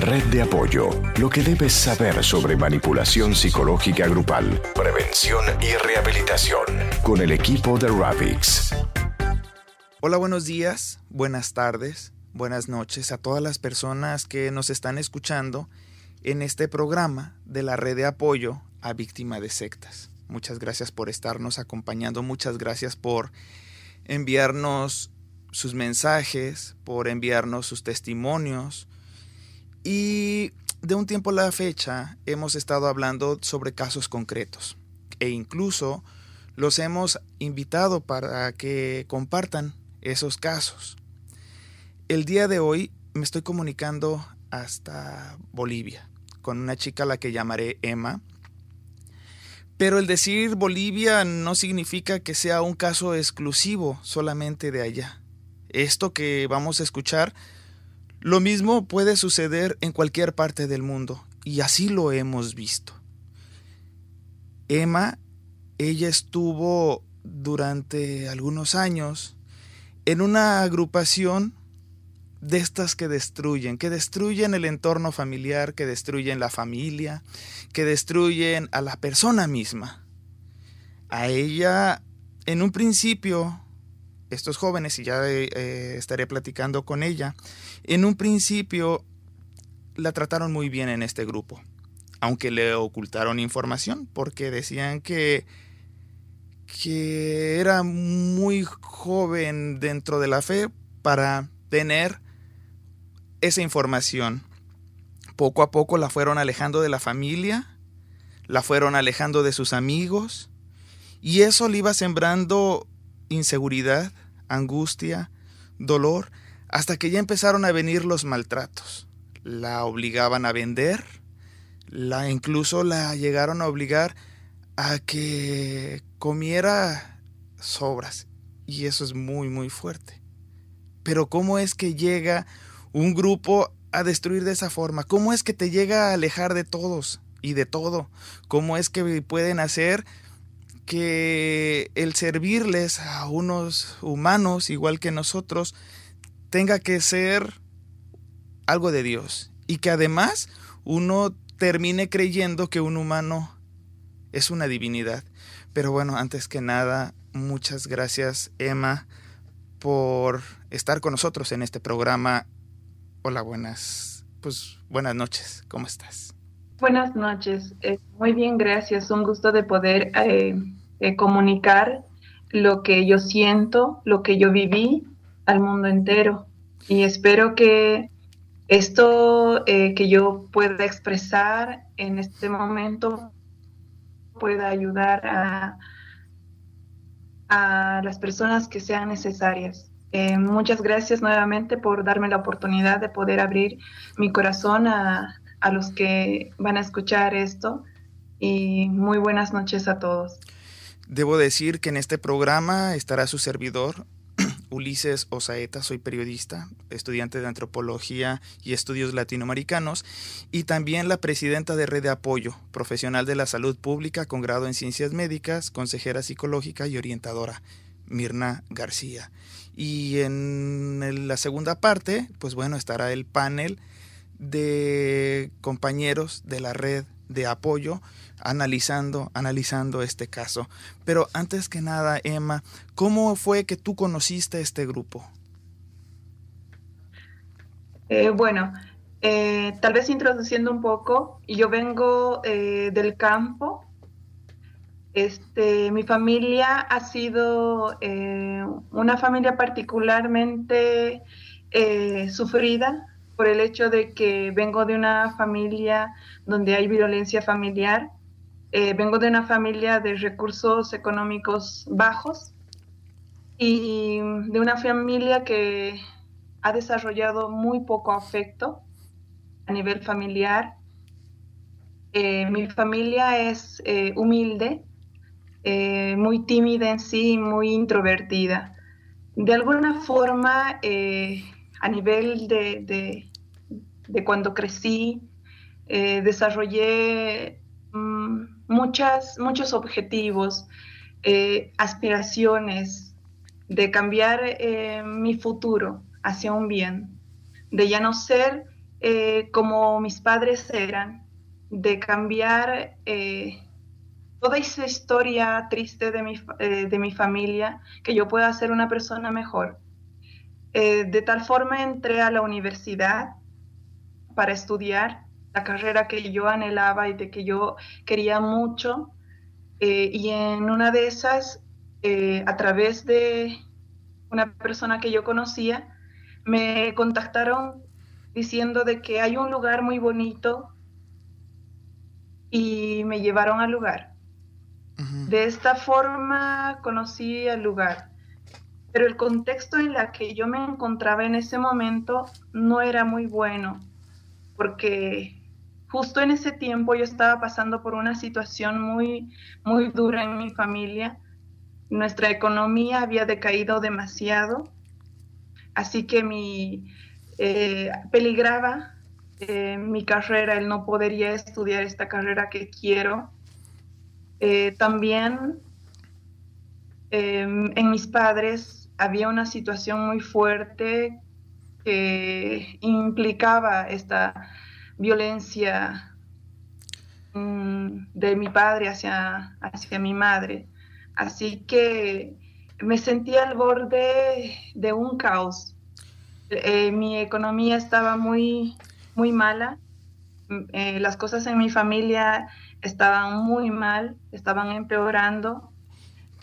Red de Apoyo, lo que debes saber sobre manipulación psicológica grupal, prevención y rehabilitación, con el equipo de Ravix. Hola, buenos días, buenas tardes, buenas noches a todas las personas que nos están escuchando en este programa de la Red de Apoyo a Víctima de Sectas. Muchas gracias por estarnos acompañando, muchas gracias por enviarnos sus mensajes, por enviarnos sus testimonios. Y de un tiempo a la fecha hemos estado hablando sobre casos concretos e incluso los hemos invitado para que compartan esos casos. El día de hoy me estoy comunicando hasta Bolivia con una chica a la que llamaré Emma. Pero el decir Bolivia no significa que sea un caso exclusivo solamente de allá esto que vamos a escuchar, lo mismo puede suceder en cualquier parte del mundo, y así lo hemos visto. Emma, ella estuvo durante algunos años en una agrupación de estas que destruyen, que destruyen el entorno familiar, que destruyen la familia, que destruyen a la persona misma. A ella, en un principio, estos jóvenes, y ya eh, estaré platicando con ella, en un principio la trataron muy bien en este grupo, aunque le ocultaron información porque decían que, que era muy joven dentro de la fe para tener esa información. Poco a poco la fueron alejando de la familia, la fueron alejando de sus amigos, y eso le iba sembrando inseguridad, angustia, dolor, hasta que ya empezaron a venir los maltratos. La obligaban a vender, la incluso la llegaron a obligar a que comiera sobras. Y eso es muy, muy fuerte. Pero ¿cómo es que llega un grupo a destruir de esa forma? ¿Cómo es que te llega a alejar de todos y de todo? ¿Cómo es que pueden hacer que el servirles a unos humanos igual que nosotros tenga que ser algo de Dios y que además uno termine creyendo que un humano es una divinidad. Pero bueno, antes que nada, muchas gracias Emma por estar con nosotros en este programa. Hola, buenas, pues buenas noches, ¿cómo estás? Buenas noches, eh, muy bien, gracias. Un gusto de poder eh, eh, comunicar lo que yo siento, lo que yo viví al mundo entero. Y espero que esto eh, que yo pueda expresar en este momento pueda ayudar a, a las personas que sean necesarias. Eh, muchas gracias nuevamente por darme la oportunidad de poder abrir mi corazón a, a los que van a escuchar esto y muy buenas noches a todos. Debo decir que en este programa estará su servidor, Ulises Osaeta, soy periodista, estudiante de antropología y estudios latinoamericanos, y también la presidenta de Red de Apoyo, profesional de la salud pública con grado en ciencias médicas, consejera psicológica y orientadora, Mirna García. Y en la segunda parte, pues bueno, estará el panel de compañeros de la red de apoyo analizando, analizando este caso. Pero antes que nada, Emma, ¿cómo fue que tú conociste este grupo? Eh, bueno, eh, tal vez introduciendo un poco, yo vengo eh, del campo. Este, mi familia ha sido una familia particularmente sufrida por el hecho de que vengo de una familia donde hay violencia familiar eh, vengo de una familia de recursos económicos bajos y de una familia que ha desarrollado muy poco afecto a nivel familiar. Eh, mi familia es eh, humilde, muy tímida en sí, muy introvertida. De alguna forma, a nivel de, de, cuando crecí, desarrollé mm, muchas, muchos objetivos, eh, aspiraciones de cambiar eh, mi futuro hacia un bien, de ya no ser eh, como mis padres eran, de cambiar eh, toda esa historia triste de mi, de mi, familia, que yo pueda ser una persona mejor. de tal forma entré a la universidad para estudiar la carrera que yo anhelaba y de que yo quería mucho. y en una de esas, a través de una persona que yo conocía, me contactaron diciendo de que hay un lugar muy bonito y me llevaron al lugar. De esta forma conocí el lugar, pero el contexto en el que yo me encontraba en ese momento no era muy bueno, porque justo en ese tiempo yo estaba pasando por una situación muy, muy dura en mi familia. Nuestra economía había decaído demasiado, así que mi, eh, peligraba eh, mi carrera, el no podería estudiar esta carrera que quiero. Eh, también em, en mis padres había una situación muy fuerte que implicaba esta violencia mm, de mi padre hacia, hacia mi madre. Así que me sentía al borde de un caos eh, mi economía estaba muy, muy mala. Mm, eh, las cosas en mi familia estaban muy mal, estaban empeorando.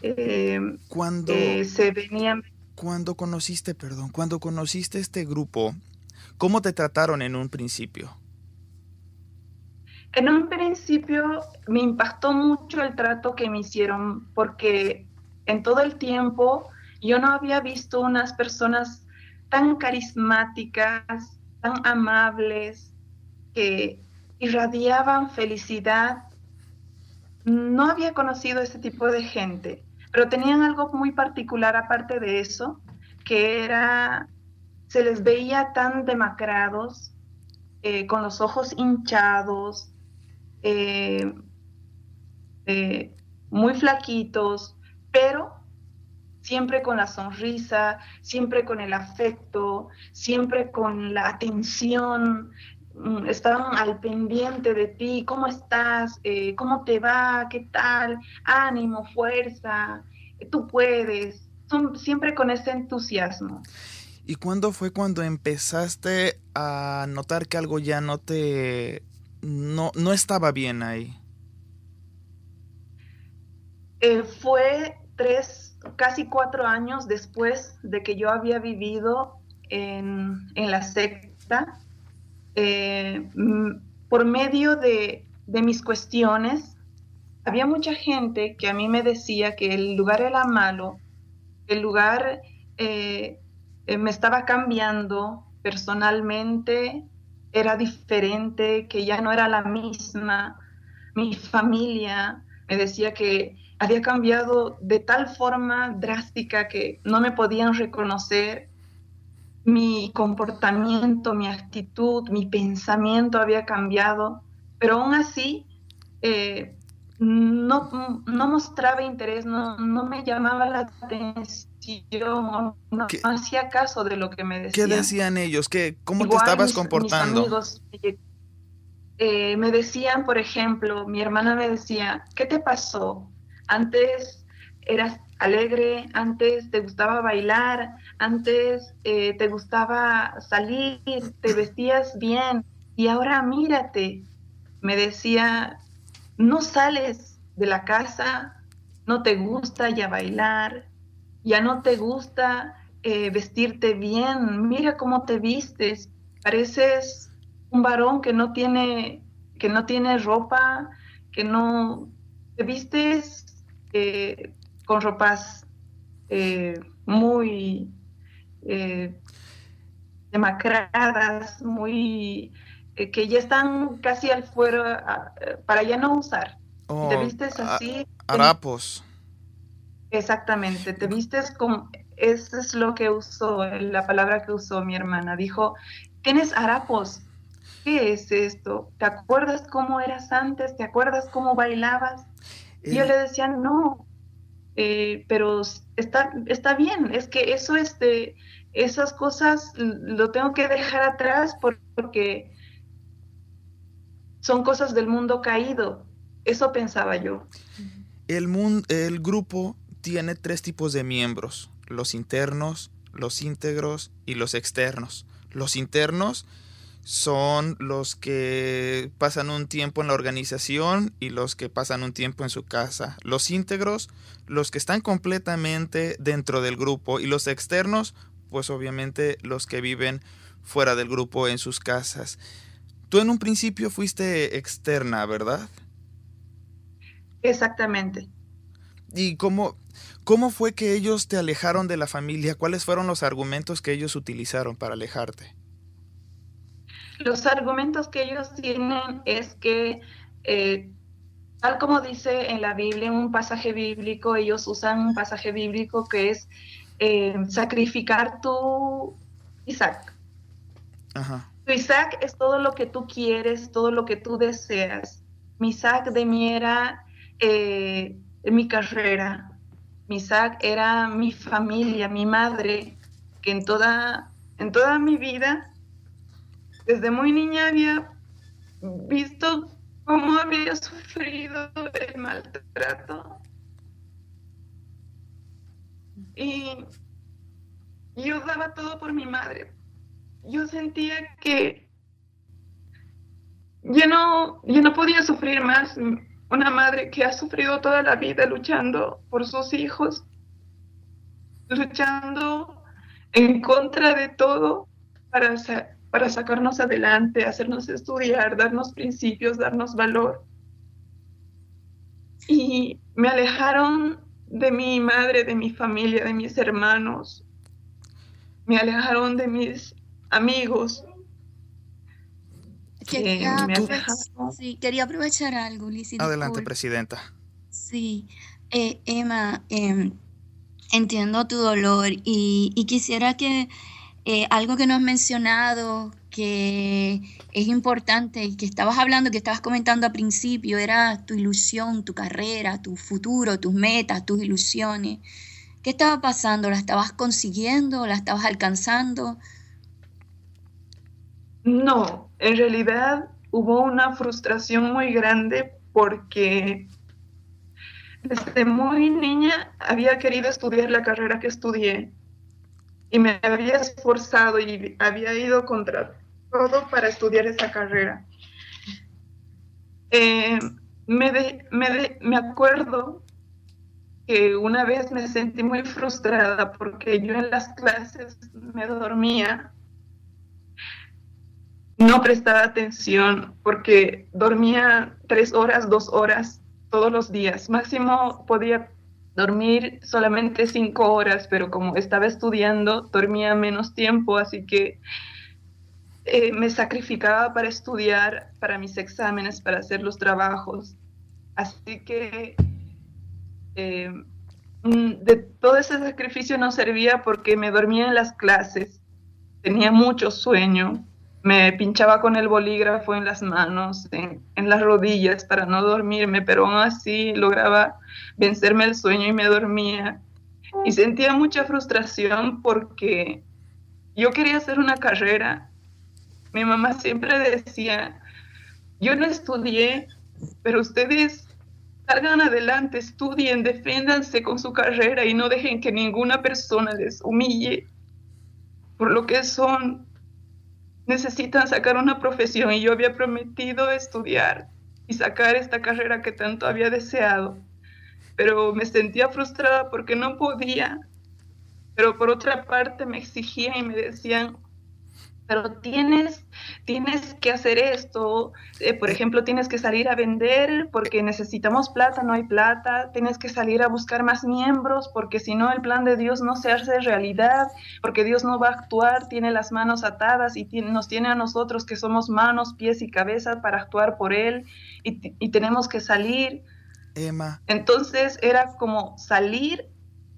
Eh, cuando se venían. Cuando conociste, perdón, cuando conociste este grupo, ¿cómo te trataron en un principio? En un principio me impactó mucho el trato que me hicieron porque en todo el tiempo yo no había visto unas personas tan carismáticas, tan amables, que irradiaban felicidad. No había conocido ese tipo de gente, pero tenían algo muy particular aparte de eso, que era, se les veía tan demacrados, eh, con los ojos hinchados, eh, eh, muy flaquitos, pero siempre con la sonrisa, siempre con el afecto, siempre con la atención, mm, estaban al pendiente de ti, ¿cómo estás? Eh, ¿Cómo te va? ¿Qué tal? Ánimo, fuerza, tú puedes, Son siempre con ese entusiasmo. ¿Y cuándo fue cuando empezaste a notar que algo ya no te... no, no estaba bien ahí? Eh, fue tres casi cuatro años después de que yo había vivido en, la secta, eh, por medio de, mis cuestiones, había mucha gente que a mí me decía que el lugar era malo, el lugar eh, me estaba cambiando personalmente, era diferente, que ya no era la misma, mi familia me decía que había cambiado de tal forma drástica que no me podían reconocer. Mi comportamiento, mi actitud, mi pensamiento había cambiado, pero aún así eh, no, no, mostraba interés, no, no, me llamaba la atención, no, hacía caso de lo que me decían. ¿Qué decían ellos? ¿Qué, ¿Cómo te estabas comportando? amigos, eh, me decían, por ejemplo, mi hermana me decía, ¿qué te pasó? Antes eras alegre, antes te gustaba bailar, antes eh, te gustaba salir, te vestías bien y ahora mírate, me decía, no sales de la casa, no te gusta ya bailar, ya no te gusta eh, vestirte bien, mira cómo te vistes, pareces un varón que no tiene, que no tiene ropa, que no te vistes eh, con ropas eh, muy eh, demacradas, muy que ya están casi al fuera para ya no usar. te oh, vistes así. Harapos. Exactamente, te vistes como, eso es lo que usó, la palabra que usó mi hermana. Dijo, tienes harapos. ¿Qué es esto? ¿Te acuerdas cómo eras antes? ¿Te acuerdas cómo bailabas? yo le decía, no, eh, pero está, está bien, es que eso, este, esas cosas lo tengo que dejar atrás porque son cosas del mundo caído. Eso pensaba yo. El, mundo, el grupo tiene tres tipos de miembros, los internos, los íntegros y los externos. Los internos son los que pasan un tiempo en la organización y los que pasan un tiempo en su casa. Los íntegros, los que están completamente dentro del grupo y los externos, pues obviamente los que viven fuera del grupo en sus casas. Tú en un principio fuiste externa, ¿verdad? Exactamente. ¿Y cómo, cómo fue que ellos te alejaron de la familia? ¿Cuáles fueron los argumentos que ellos utilizaron para alejarte? Los argumentos que ellos tienen es que, eh, tal como dice en la Biblia, en un pasaje bíblico, ellos usan un pasaje bíblico que es eh, sacrificar tu Isaac. Ajá. Tu Isaac es todo lo que tú quieres, todo lo que tú deseas. Mi Isaac de mí era eh, mi carrera. Mi Isaac era mi familia, mi madre, que en toda, en toda mi vida, desde muy niña había visto cómo había sufrido el maltrato. Y yo daba todo por mi madre, yo sentía que yo no, yo no podía sufrir más. Una madre que ha sufrido toda la vida luchando por sus hijos, luchando en contra de todo para, para sacarnos adelante, hacernos estudiar, darnos principios, darnos valor. Y me alejaron de mi madre, de mi familia, de mis hermanos. Me alejaron de mis amigos. Quería, sí, quería aprovechar algo, Adelante, presidenta. Sí, eh, Emma, em, entiendo tu dolor y, quisiera que eh, algo que no has mencionado, que es importante y que estabas hablando, que estabas comentando al principio, era tu ilusión, tu carrera, tu futuro, tus metas, tus ilusiones. ¿Qué estaba pasando? ¿La estabas consiguiendo? ¿La estabas alcanzando? No, en realidad hubo una frustración muy grande porque desde muy niña había querido estudiar la carrera que estudié y me había esforzado y había ido contra todo para estudiar esa carrera. Eh, me, me acuerdo que una vez me sentí muy frustrada porque yo en las clases me dormía no prestaba atención porque dormía tres horas, dos horas todos los días. Máximo podía dormir solamente cinco horas, pero como estaba estudiando, dormía menos tiempo, así que eh, me sacrificaba para estudiar, para mis exámenes, para hacer los trabajos. Así que eh, mm, de todo ese sacrificio no servía porque me dormía en las clases, tenía mucho sueño me pinchaba con el bolígrafo en las manos, en, las rodillas para no dormirme, pero aún así lograba vencerme el sueño y me dormía. Y sentía mucha frustración porque yo quería hacer una carrera. Mi mamá siempre decía, yo no estudié, pero ustedes salgan adelante, estudien, defiéndanse con su carrera y no dejen que ninguna persona les humille por lo que son necesitan sacar una profesión y yo había prometido estudiar y sacar esta carrera que tanto había deseado, pero me sentía frustrada porque no podía, pero por otra parte me exigían y me decían, pero tienes, tienes que hacer esto, eh, por ejemplo, tienes que salir a vender porque necesitamos plata, no hay plata, tienes que salir a buscar más miembros porque si no el plan de Dios no se hace realidad, porque Dios no va a actuar, tiene las manos atadas y nos tiene a nosotros que somos manos, pies y cabeza para actuar por Él y, y tenemos que salir. Emma. Entonces era como salir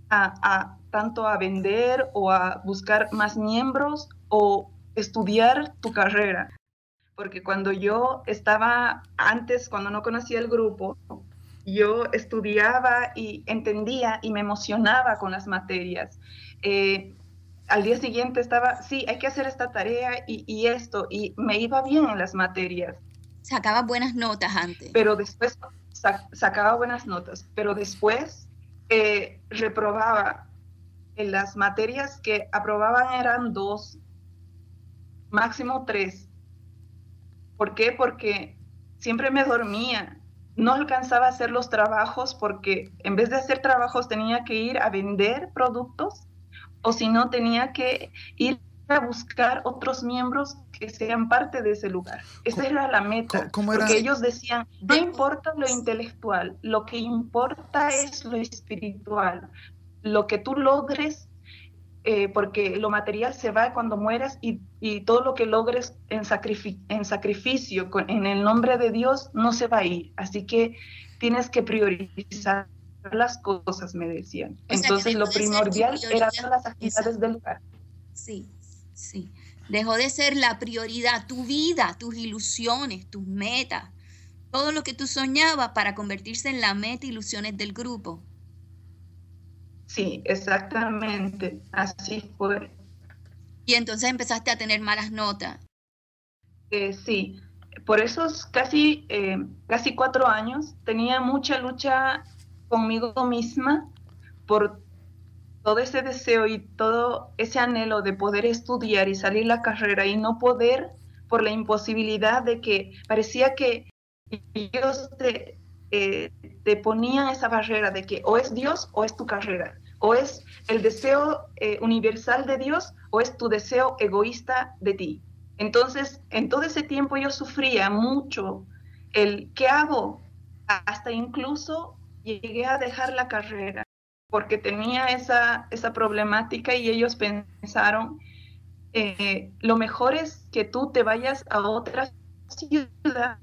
a, a tanto a vender o a buscar más miembros o estudiar tu carrera. Porque cuando yo estaba antes, cuando no conocía el grupo, yo estudiaba y entendía y me emocionaba con las materias. Eh, al día siguiente estaba, sí, hay que hacer esta tarea y, esto, y me iba bien en las materias. Sacaba buenas notas antes. Pero después sacaba buenas notas, pero después eh, reprobaba. En las materias que aprobaban eran dos, máximo tres. ¿Por qué? Porque siempre me dormía. No alcanzaba a hacer los trabajos porque en vez de hacer trabajos tenía que ir a vender productos o si no tenía que ir a buscar otros miembros que sean parte de ese lugar. Esa era la meta. Porque ellos decían, no importa lo intelectual, lo que importa es lo espiritual. Lo que tú logres, eh, porque lo material se va cuando mueras y, todo lo que logres en, en sacrificio en el nombre de Dios no se va a ir. Así que tienes que priorizar las cosas, me decían. Entonces lo primordial eran las actividades del lugar. Sí, sí. Dejó de ser la prioridad, tu vida, tus ilusiones, tus metas, todo lo que tú soñabas para convertirse en la meta ilusiones del grupo. Sí, exactamente, así fue. Y entonces empezaste a tener malas notas. Eh, sí, por esos casi, eh, casi cuatro años tenía mucha lucha conmigo misma por todo ese deseo y todo ese anhelo de poder estudiar y salir la carrera y no poder por la imposibilidad de que parecía que te, eh, te ponían esa barrera de que o es Dios o es tu carrera, o es el deseo eh, universal de Dios o es tu deseo egoísta de ti. Entonces, en todo ese tiempo yo sufría mucho el ¿qué hago? Hasta incluso llegué a dejar la carrera porque tenía esa, esa problemática y ellos pensaron, eh, lo mejor es que tú te vayas a otra ciudad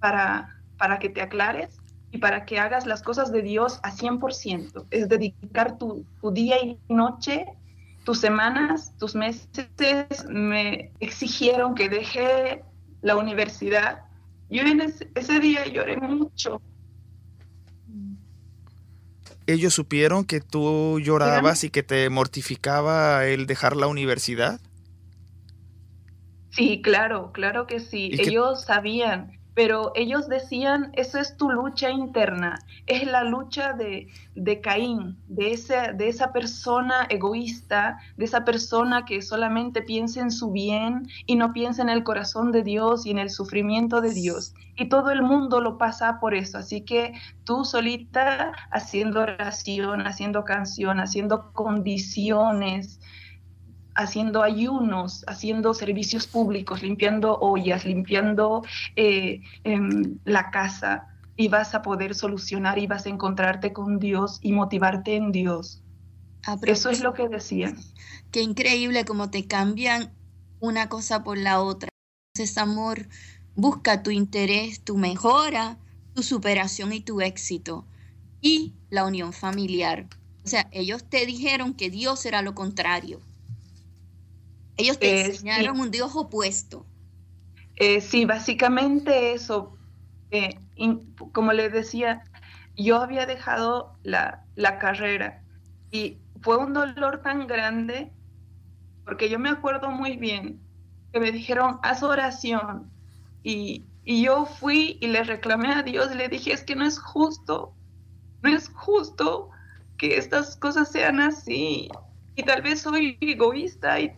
para, para que te aclares y para que hagas las cosas de Dios a 100%, es dedicar tu, tu día y noche, tus semanas, tus meses, me exigieron que deje la universidad. Yo en ese, ese día lloré mucho ellos supieron que tú llorabas y que te mortificaba el dejar la universidad? Sí, claro, claro que sí. Ellos sabían pero ellos decían, eso es tu lucha interna, es la lucha de, de Caín, de, ese, de esa persona egoísta, de esa persona que solamente piensa en su bien y no piensa en el corazón de Dios y en el sufrimiento de Dios. Y todo el mundo lo pasa por eso, así que tú solita haciendo oración, haciendo canción, haciendo condiciones, haciendo ayunos, haciendo servicios públicos, limpiando ollas, limpiando eh, em, la casa, y vas a poder solucionar y vas a encontrarte con Dios y motivarte en Dios. Eso es lo que decían. Qué increíble cómo te cambian una cosa por la otra. Ese amor busca tu interés, tu mejora, tu superación y tu éxito. Y la unión familiar. O sea, ellos te dijeron que Dios era lo contrario. Ellos te enseñaron un Dios opuesto. Eh, sí, básicamente eso. Eh, como les decía, yo había dejado la, carrera y fue un dolor tan grande porque yo me acuerdo muy bien que me dijeron, haz oración. Y, y yo fui y le reclamé a Dios le dije, es que no es justo, no es justo que estas cosas sean así. Y tal vez soy egoísta y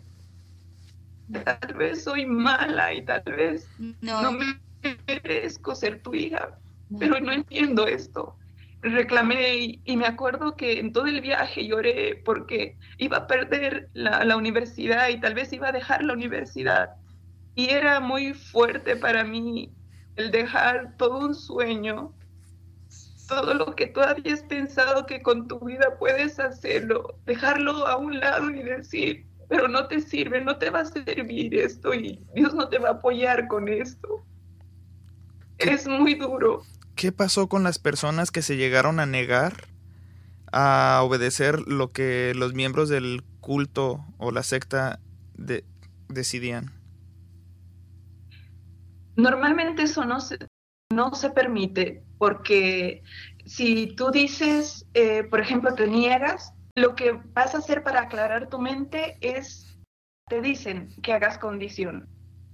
tal vez soy mala y tal vez no, me merezco ser tu hija, pero no entiendo esto. Reclamé y, me acuerdo que en todo el viaje lloré porque iba a perder la, la universidad y tal vez iba a dejar la universidad. Y era muy fuerte para mí el dejar todo un sueño, todo lo que tú habías pensado que con tu vida puedes hacerlo, dejarlo a un lado y decir, pero no te sirve, no te va a servir esto y Dios no te va a apoyar con esto. Es muy duro. ¿Qué pasó con las personas que se llegaron a negar a obedecer lo que los miembros del culto o la secta decidían? Normalmente eso no se, no se permite porque si tú dices, eh, por ejemplo, te niegas, lo que vas a hacer para aclarar tu mente es, te dicen que hagas condición.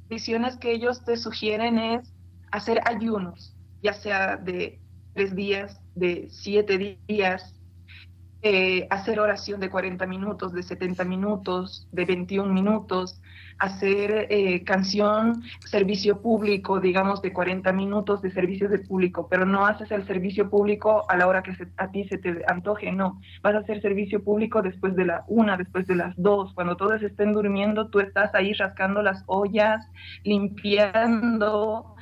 Condiciones que ellos te sugieren es hacer ayunos, ya sea de tres días, de siete días, eh, hacer oración de 40 minutos, de 70 minutos, de 21 minutos, hacer eh, canción, servicio público, digamos, de 40 minutos de servicio de público, pero no haces el servicio público a la hora que a ti se te antoje, no. Vas a hacer servicio público después de la una, después de las dos, cuando todos estén durmiendo, tú estás ahí rascando las ollas, limpiando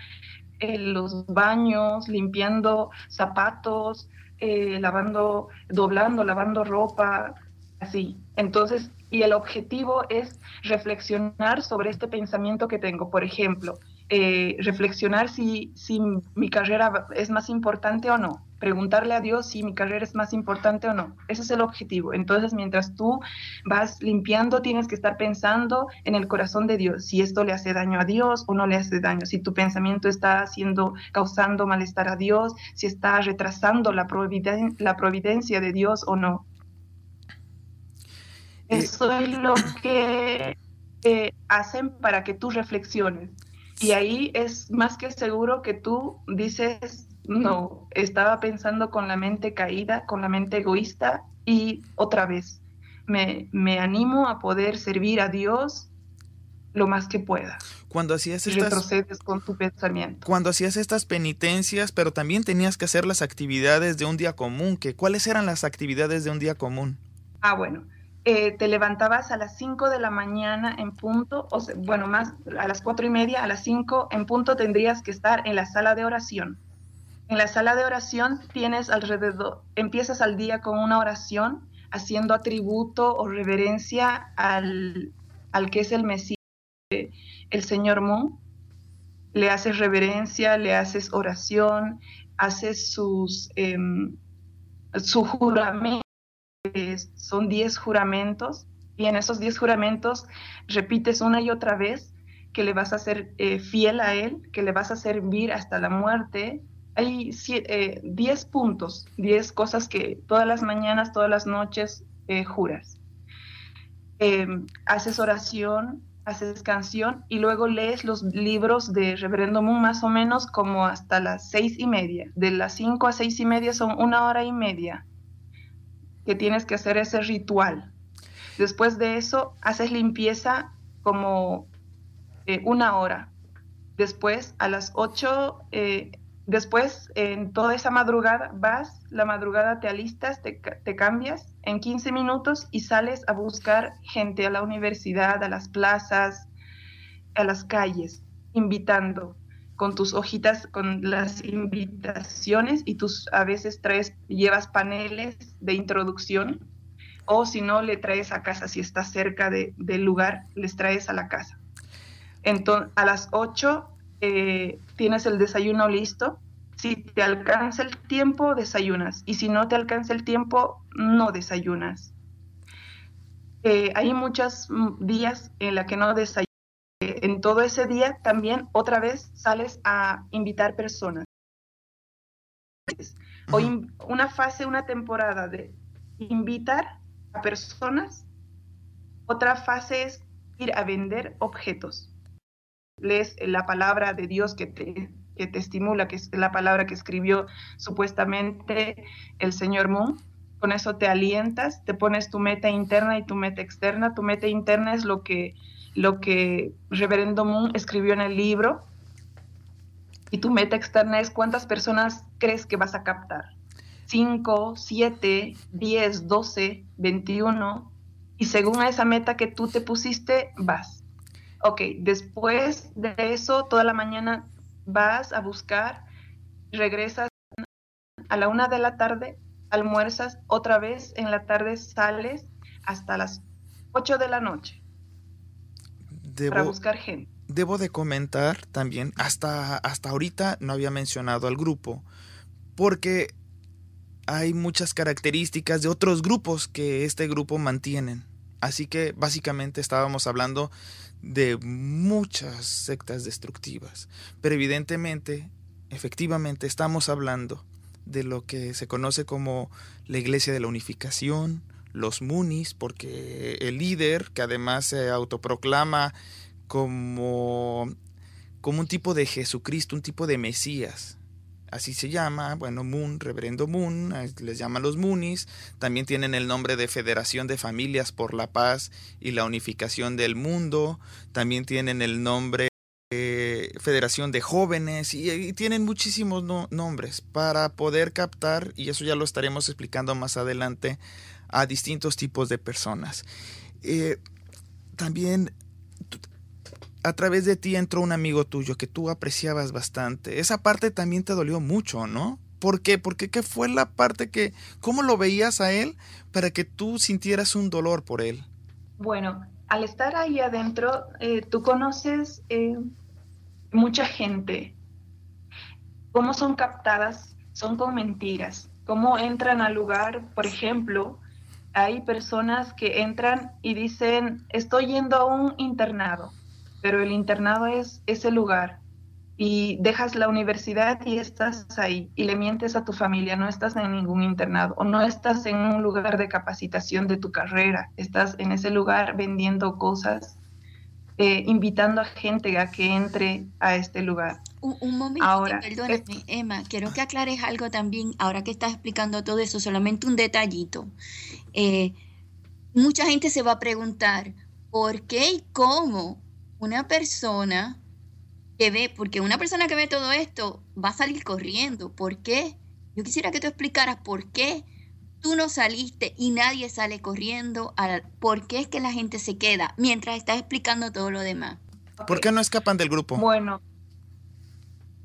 eh, los baños, limpiando zapatos, eh, lavando, doblando, lavando ropa, así. Entonces, y el objetivo es reflexionar sobre este pensamiento que tengo. Por ejemplo, eh, reflexionar si, si mi carrera es más importante o no. Preguntarle a Dios si mi carrera es más importante o no. Ese es el objetivo. Entonces, mientras tú vas limpiando, tienes que estar pensando en el corazón de Dios, si esto le hace daño a Dios o no le hace daño, si tu pensamiento está haciendo, causando malestar a Dios, si está retrasando la, la providencia de Dios o no. Eso es lo que eh, hacen para que tú reflexiones. Y ahí es más que seguro que tú dices, no, estaba pensando con la mente caída, con la mente egoísta y otra vez, me, me animo a poder servir a Dios lo más que pueda. Cuando hacías estas, retrocedes con tu pensamiento. Cuando hacías estas penitencias, pero también tenías que hacer las actividades de un día común, que ¿cuáles eran las actividades de un día común? Ah, bueno, eh, te levantabas a las 5 de la mañana en punto, o bueno, más a las cuatro y media, a las 5 en punto tendrías que estar en la sala de oración. En la sala de oración tienes alrededor, empiezas al día con una oración haciendo atributo o reverencia al, al que es el Mesías, el Señor Moon. Le haces reverencia, le haces oración, haces sus, em, su juramento son 10 juramentos y en esos 10 juramentos repites una y otra vez que le vas a ser eh, fiel a Él, que le vas a servir hasta la muerte. Hay 10 eh, puntos, 10 cosas que todas las mañanas, todas las noches eh, juras. Em, haces oración, haces canción y luego lees los libros de Reverendo Moon más o menos como hasta las seis y media. De las 5 a seis y media son una hora y media que tienes que hacer ese ritual. Después de eso, haces limpieza como eh, una hora. Después, a las 8, eh, después, en toda esa madrugada, vas, la madrugada te alistas, te, te cambias en 15 minutos y sales a buscar gente a la universidad, a las plazas, a las calles, invitando con tus hojitas, con las invitaciones y tus a veces traes, llevas paneles de introducción o si no le traes a casa, si estás cerca del lugar, les traes a la casa. Entonces, a las 8 eh, tienes el desayuno listo. Si te alcanza el tiempo, desayunas. Y si no te alcanza el tiempo, no desayunas. Eh, hay muchos mm, días en la que no desayunas todo ese día también otra vez sales a invitar personas. O una fase, una temporada de invitar a personas. Otra fase es ir a vender objetos. Lees la palabra de Dios que te, que te estimula, que es la palabra que escribió supuestamente el señor Moon. Con eso te alientas, te pones tu meta interna y tu meta externa. Tu meta interna es lo que lo que Reverendo Moon escribió en el libro y tu meta externa es cuántas personas crees que vas a captar. 5, 7, 10, 12, 21 y según esa meta que tú te pusiste vas. Ok, después de eso, toda la mañana vas a buscar, regresas a la una de la tarde, almuerzas otra vez, en la tarde sales hasta las 8 de la noche debo, para buscar gente. Debo de comentar también, hasta, hasta ahorita no había mencionado al grupo, porque hay muchas características de otros grupos que este grupo mantienen. Así que básicamente estábamos hablando de muchas sectas destructivas. Pero evidentemente, efectivamente, estamos hablando de lo que se conoce como la Iglesia de la Unificación, los Munis, porque el líder, que además se autoproclama como, como un tipo de Jesucristo, un tipo de Mesías, así se llama, bueno, Moon, Reverendo Moon, les llaman los Munis, también tienen el nombre de Federación de Familias por la Paz y la Unificación del Mundo, también tienen el nombre de Federación de Jóvenes y, tienen muchísimos nombres. Para poder captar, y eso ya lo estaremos explicando más adelante, a distintos tipos de personas. Eh, también a través de ti entró un amigo tuyo que tú apreciabas bastante. Esa parte también te dolió mucho, ¿no? ¿Por qué? Porque qué fue la parte que, ¿cómo lo veías a él para que tú sintieras un dolor por él? Bueno, al estar ahí adentro, eh, tú conoces eh, mucha gente. ¿Cómo son captadas? Son con mentiras. ¿Cómo entran al lugar? Por ejemplo, hay personas que entran y dicen, estoy yendo a un internado, pero el internado es ese lugar y dejas la universidad y estás ahí y le mientes a tu familia, no estás en ningún internado o no estás en un lugar de capacitación de tu carrera, estás en ese lugar vendiendo cosas, eh, invitando a gente a que entre a este lugar. Un, momento, ahora, perdóname, Emma, quiero que aclares algo también, ahora que estás explicando todo eso, solamente un detallito. Eh, mucha gente se va a preguntar, ¿por qué y cómo una persona que ve, porque una persona que ve todo esto va a salir corriendo? ¿Por qué? Yo quisiera que tú explicaras por qué tú no saliste y nadie sale corriendo, por qué es que la gente se queda mientras estás explicando todo lo demás. ¿Por qué no escapan del grupo? Bueno,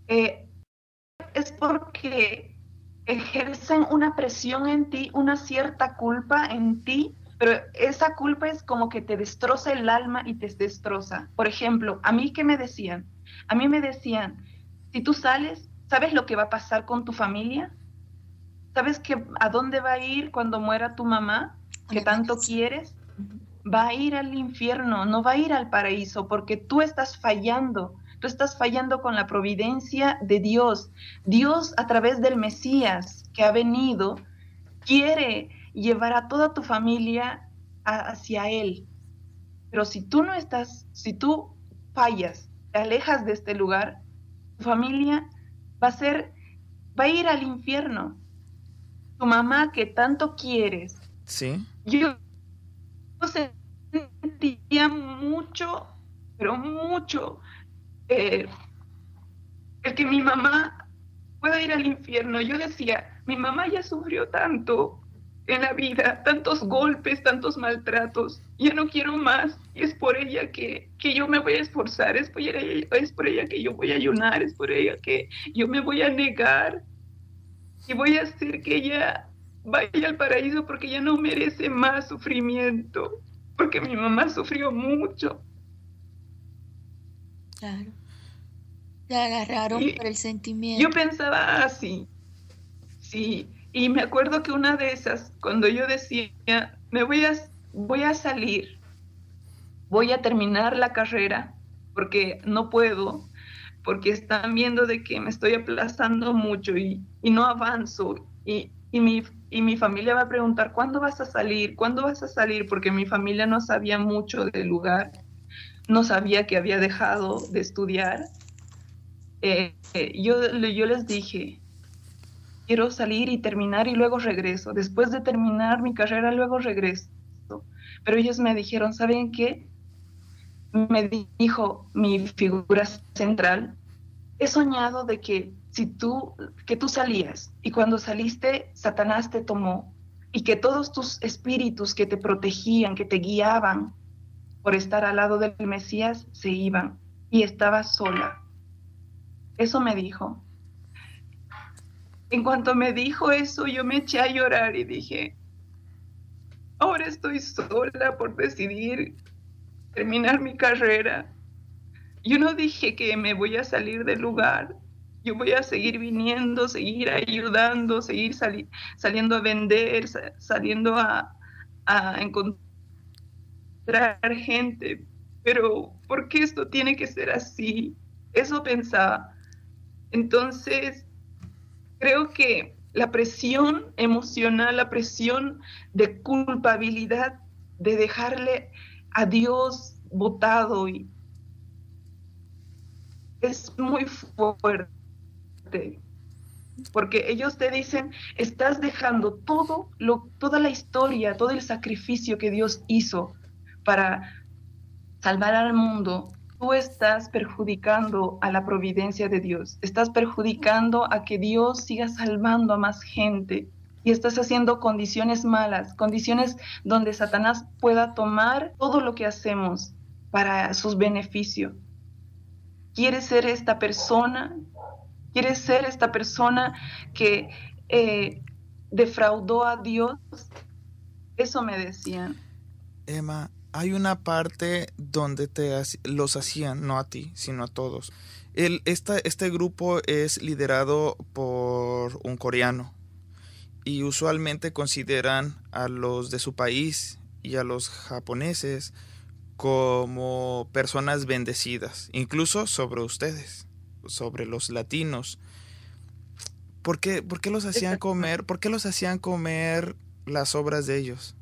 eh, es porque ejercen una presión en ti, una cierta culpa en ti, pero esa culpa es como que te destroza el alma y te destroza. Por ejemplo, a mí qué me decían? A mí me decían, si tú sales, ¿sabes lo que va a pasar con tu familia? ¿Sabes que a dónde va a ir cuando muera tu mamá, que tanto quieres? Va a ir al infierno, no va a ir al paraíso, porque tú estás fallando Tú estás fallando con la providencia de Dios. Dios a través del Mesías que ha venido quiere llevar a toda tu familia hacia Él. Pero si tú no estás, si tú fallas, te alejas de este lugar, tu familia va a ser, va a ir al infierno. Tu mamá que tanto quieres. Sí. Yo sentía mucho, pero mucho eh, el que mi mamá pueda ir al infierno. Yo decía, mi mamá ya sufrió tanto en la vida, tantos golpes, tantos maltratos, ya no quiero más. Y es por ella que, que yo me voy a esforzar, es por, ella, es por ella que yo voy a ayunar, es por ella que yo me voy a negar y voy a hacer que ella vaya al paraíso porque ella no merece más sufrimiento, porque mi mamá sufrió mucho. Claro. Te agarraron por el sentimiento. Yo pensaba así, sí. Y me acuerdo que una de esas, cuando yo decía, me voy a, voy a salir, voy a terminar la carrera, porque no puedo, porque están viendo de que me estoy aplazando mucho y, no avanzo. Y, y, mi, y mi familia va a preguntar, ¿cuándo vas a salir? ¿Cuándo vas a salir? Porque mi familia no sabía mucho del lugar, no sabía que había dejado de estudiar eh, eh, yo, yo les dije, quiero salir y terminar y luego regreso. Después de terminar mi carrera, luego regreso. Pero ellos me dijeron, ¿saben qué? Me dijo mi figura central, he soñado de que si tú, que tú salías y cuando saliste, Satanás te tomó y que todos tus espíritus que te protegían, que te guiaban por estar al lado del Mesías, se iban y estabas sola eso me dijo. En cuanto me dijo eso, yo me eché a llorar y dije, ahora estoy sola por decidir terminar mi carrera. Yo no dije que me voy a salir del lugar. Yo voy a seguir viniendo, seguir ayudando, seguir saliendo a vender, saliendo a, a encontrar gente. Pero, ¿por qué esto tiene que ser así? Eso pensaba. Entonces, creo que la presión emocional, la presión de culpabilidad de dejarle a Dios votado y es muy fuerte porque ellos te dicen, estás dejando todo lo, toda la historia, todo el sacrificio que Dios hizo para salvar al mundo, tú estás perjudicando a la providencia de Dios, estás perjudicando a que Dios siga salvando a más gente y estás haciendo condiciones malas, condiciones donde Satanás pueda tomar todo lo que hacemos para sus beneficios. ¿Quieres ser esta persona ¿Quieres ser esta persona que eh, defraudó a Dios? Eso me decían. Emma, hay una parte donde te los hacían, no a ti, sino a todos. El, este grupo es liderado por un coreano y usualmente consideran a los de su país y a los japoneses como personas bendecidas, incluso sobre ustedes sobre los latinos. ¿Por qué, por qué los hacían comer? ¿Por qué los hacían comer las obras de ellos?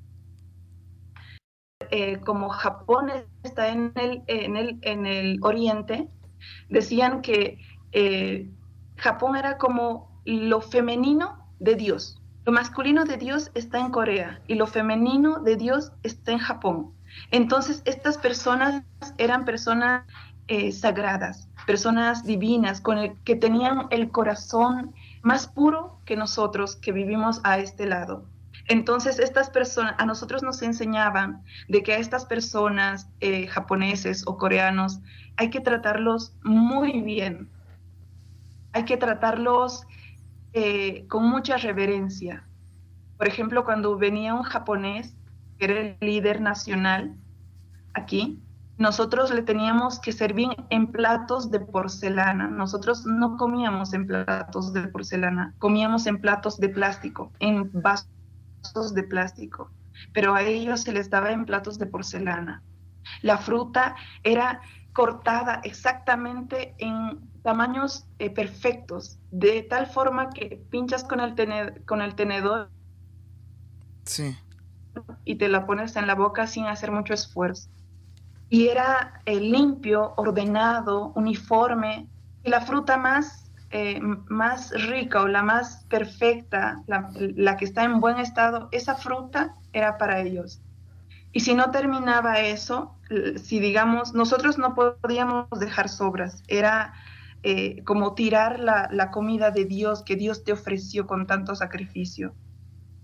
Eh, como Japón está en el, en el, en el oriente, decían que eh, Japón era como lo femenino de Dios. Lo masculino de Dios está en Corea y lo femenino de Dios está en Japón. Entonces, estas personas eran personas eh, sagradas, personas divinas, con el, que tenían el corazón más puro que nosotros que vivimos a este lado. Entonces, estas personas, a nosotros nos enseñaban de que a estas personas, eh, japoneses o coreanos, hay que tratarlos muy bien. Hay que tratarlos eh, con mucha reverencia. Por ejemplo, cuando venía un japonés, que era el líder nacional aquí, nosotros le teníamos que servir en platos de porcelana. Nosotros no comíamos en platos de porcelana, comíamos en platos de plástico, en vasos de plástico, pero a ellos se les daba en platos de porcelana. La fruta era cortada exactamente en tamaños eh, perfectos, de tal forma que pinchas con el, tenedor, con el tenedor sí. y te la pones en la boca sin hacer mucho esfuerzo y era eh, limpio, ordenado, uniforme, y la fruta más, eh, más rica o la más perfecta, la, que está en buen estado, esa fruta era para ellos. Y si no terminaba eso, si digamos, nosotros no podíamos dejar sobras, era eh, como tirar la, la comida de Dios que Dios te ofreció con tanto sacrificio.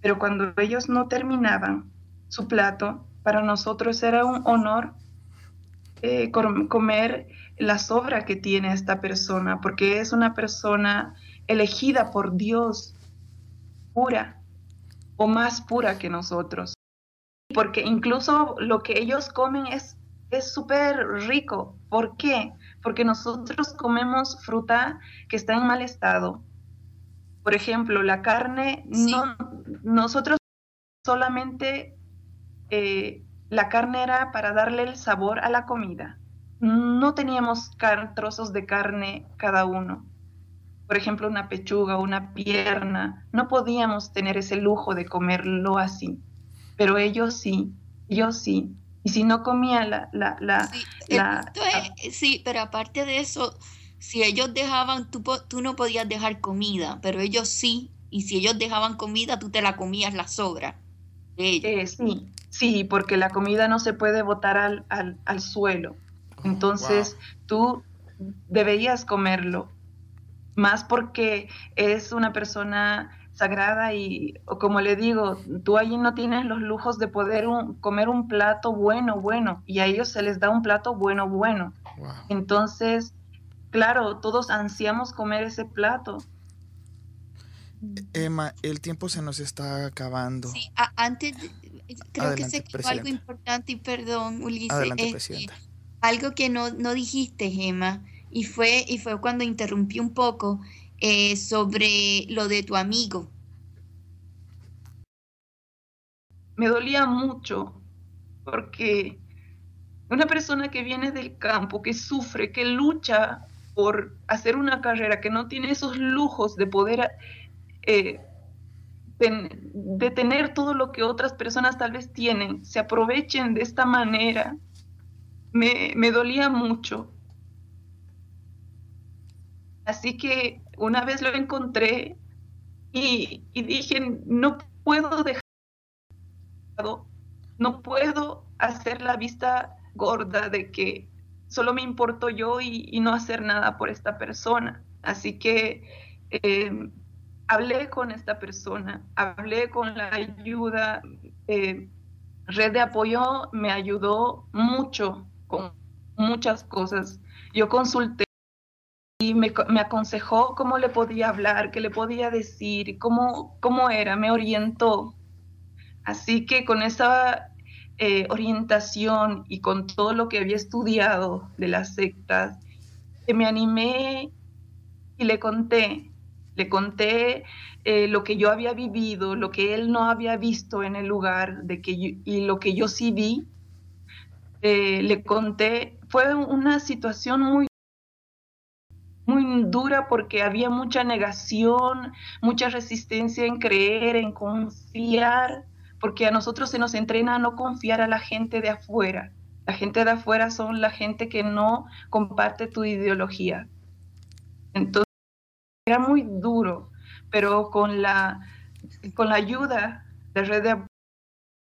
Pero cuando ellos no terminaban su plato, para nosotros era un honor eh, comer la sobra que tiene esta persona, porque es una persona elegida por Dios, pura o más pura que nosotros. Porque incluso lo que ellos comen es es súper rico. ¿Por qué? Porque nosotros comemos fruta que está en mal estado. Por ejemplo, la carne, no, nosotros solamente eh, la carne era para darle el sabor a la comida. No teníamos trozos de carne cada uno. Por ejemplo, una pechuga, una pierna. No podíamos tener ese lujo de comerlo así. Pero ellos sí, yo sí. Y si no comía la... la, la, sí, sí, pero aparte de eso, si ellos dejaban, tú, tú no podías dejar comida, pero ellos sí. Y si ellos dejaban comida, tú te la comías la sobra. Eh, sí, Sí, porque la comida no se puede botar al, al, suelo. Entonces tú deberías comerlo, más porque es una persona sagrada y, como le digo, tú allí no tienes los lujos de poder comer un plato bueno, bueno, y a ellos se les da un plato bueno, bueno. Entonces, claro, todos ansiamos comer ese plato. Emma, el tiempo se nos está acabando. Sí, antes, creo que se algo importante y perdón, Ulises. Algo que no, no dijiste, Gemma, y fue, y fue cuando interrumpí un poco eh, sobre lo de tu amigo. Me dolía mucho porque una persona que viene del campo, que sufre, que lucha por hacer una carrera, que no tiene esos lujos de poder eh, de tener todo lo que otras personas tal vez tienen, se aprovechen de esta manera, me, dolía mucho. Así que una vez lo encontré y, dije, no puedo dejar, no puedo hacer la vista gorda de que solo me importo yo y, no hacer nada por esta persona. Así que eh, hablé con esta persona, hablé con la ayuda, eh, red de apoyo me ayudó mucho muchas cosas. Yo consulté y me, aconsejó cómo le podía hablar, qué le podía decir, cómo, cómo era, me orientó. Así que con esa eh, orientación y con todo lo que había estudiado de las sectas, me animé y le conté, le conté eh, lo que yo había vivido, lo que él no había visto en el lugar de que y lo que yo sí vi. Eh, le conté, fue una situación muy muy dura porque había mucha negación, mucha resistencia en creer, en confiar, porque a nosotros se nos entrena a no confiar a la gente de afuera. La gente de afuera son la gente que no comparte tu ideología. Entonces, era muy duro, pero con la, con la ayuda de Red de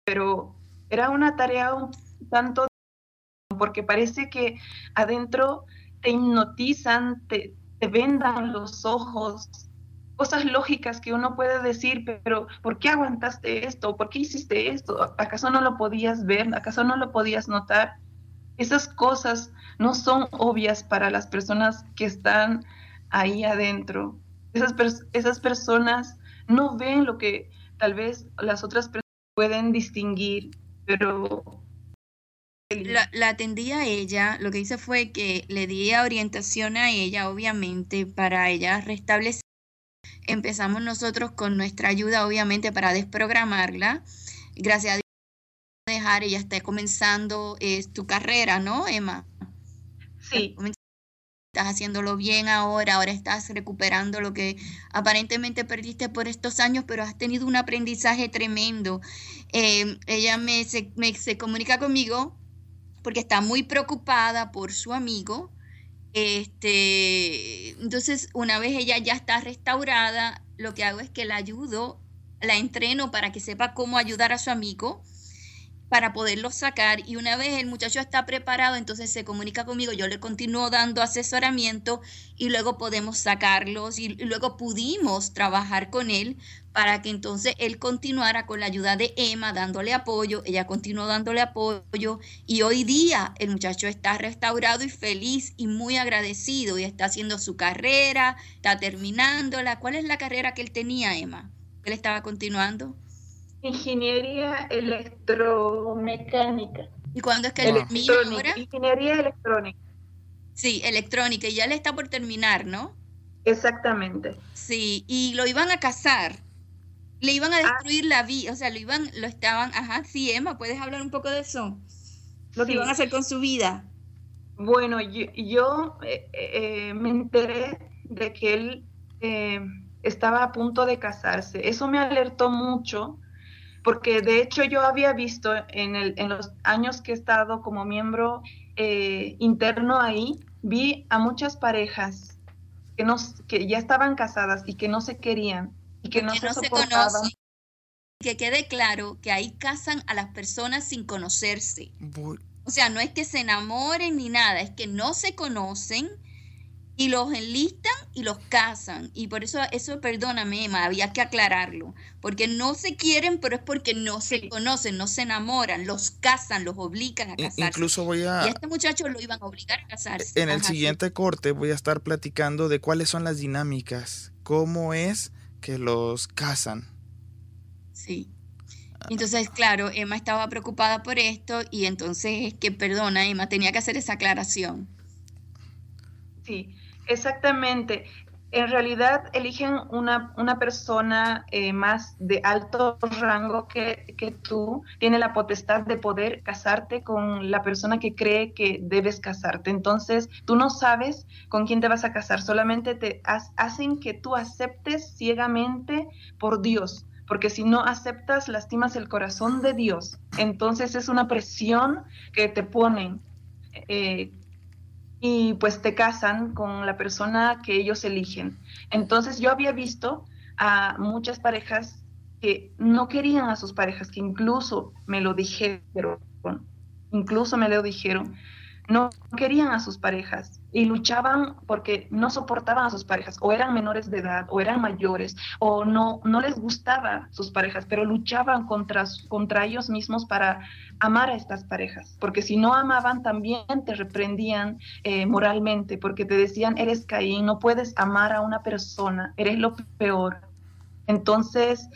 pero era una tarea un tanto porque parece que adentro te hipnotizan, te, te vendan los ojos, cosas lógicas que uno puede decir, pero ¿por qué aguantaste esto? ¿Por qué hiciste esto? ¿Acaso no lo podías ver? ¿Acaso no lo podías notar? Esas cosas no son obvias para las personas que están ahí adentro. Esas, esas personas no ven lo que tal vez las otras personas pueden distinguir, pero... La, la, atendí a ella, lo que hice fue que le di orientación a ella, obviamente, para ella restablecer. Empezamos nosotros con nuestra ayuda, obviamente, para desprogramarla. Gracias a Dios, dejar, ella está comenzando tu carrera, ¿no, Emma? Sí estás haciéndolo bien ahora, ahora estás recuperando lo que aparentemente perdiste por estos años, pero has tenido un aprendizaje tremendo. Eh, ella me se, me se, comunica conmigo porque está muy preocupada por su amigo. Este, entonces, una vez ella ya está restaurada, lo que hago es que la ayudo, la entreno para que sepa cómo ayudar a su amigo para poderlos sacar y una vez el muchacho está preparado, entonces se comunica conmigo, yo le continúo dando asesoramiento y luego podemos sacarlos y, luego pudimos trabajar con él para que entonces él continuara con la ayuda de Emma dándole apoyo, ella continuó dándole apoyo y hoy día el muchacho está restaurado y feliz y muy agradecido y está haciendo su carrera, está terminándola. ¿Cuál es la carrera que él tenía, Emma? ¿Él estaba continuando? Ingeniería electromecánica. ¿Y cuándo es que él ahora? Ingeniería electrónica. Sí, electrónica, y ya le está por terminar, ¿no? Exactamente. Sí, y lo iban a casar. Le iban a ah. destruir la vida, o sea, lo iban, lo estaban, ajá, sí, Emma, ¿puedes hablar un poco de eso? Lo que iban a hacer con su vida. Bueno, yo, eh, eh, me enteré de que él eh, estaba a punto de casarse. Eso me alertó mucho porque de hecho yo había visto en, el, en los años que he estado como miembro eh, interno ahí, vi a muchas parejas que, no, que ya estaban casadas y que no se querían y que no, se, se conocen. Que quede claro que ahí casan a las personas sin conocerse. O sea, no es que se enamoren ni nada, es que no se conocen y los enlistan y los casan. Y por eso, eso perdóname, Emma, había que aclararlo. Porque no se quieren, pero es porque no se conocen, no se enamoran, los casan, los obligan a casarse. Incluso voy a... Y a este muchacho lo iban a obligar a casarse. En el siguiente corte voy a estar platicando de cuáles son las dinámicas, cómo es que los casan. Sí. Entonces, claro, Emma estaba preocupada por esto y entonces es que, perdona, Emma, tenía que hacer esa aclaración. Sí, Exactamente. En realidad eligen una, una persona eh, más de alto rango que, que, tú, tiene la potestad de poder casarte con la persona que cree que debes casarte. Entonces, tú no sabes con quién te vas a casar, solamente te hacen que tú aceptes ciegamente por Dios, porque si no aceptas, lastimas el corazón de Dios. Entonces es una presión que te ponen. Eh, y pues te casan con la persona que ellos eligen. Entonces yo había visto a muchas parejas que no querían a sus parejas, que incluso me lo dijeron, incluso me lo dijeron, no querían a sus parejas y luchaban porque no soportaban a sus parejas, o eran menores de edad, o eran mayores, o no, no les gustaba sus parejas, pero luchaban contra, contra ellos mismos para amar a estas parejas, porque si no amaban también te reprendían eh, moralmente, porque te decían, eres Caín, no puedes amar a una persona, eres lo peor. Entonces,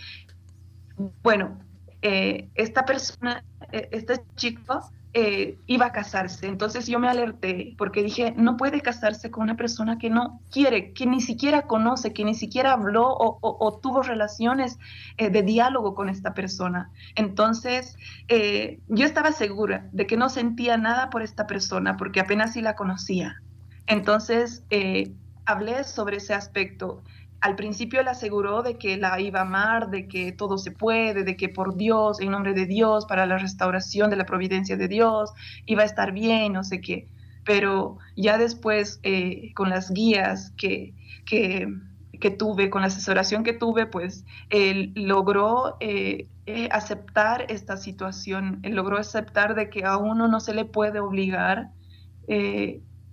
bueno, eh, esta persona, eh, este chico, eh, iba a casarse. Entonces yo me alerté porque dije, no puede casarse con una persona que no quiere, que ni siquiera conoce, que ni siquiera habló o, tuvo relaciones eh, de diálogo con esta persona. Entonces eh, yo estaba segura de que no sentía nada por esta persona porque apenas sí la conocía. Entonces hablé sobre ese aspecto al principio le aseguró de que la iba a amar, de que todo se puede, de que por Dios, en nombre de Dios, para la restauración de la providencia de Dios, iba a estar bien, no sé qué. Pero ya después, eh, con las guías que, que, tuve, con la asesoración que tuve, pues él logró eh, eh, aceptar esta situación, él logró aceptar de que a uno no se le puede obligar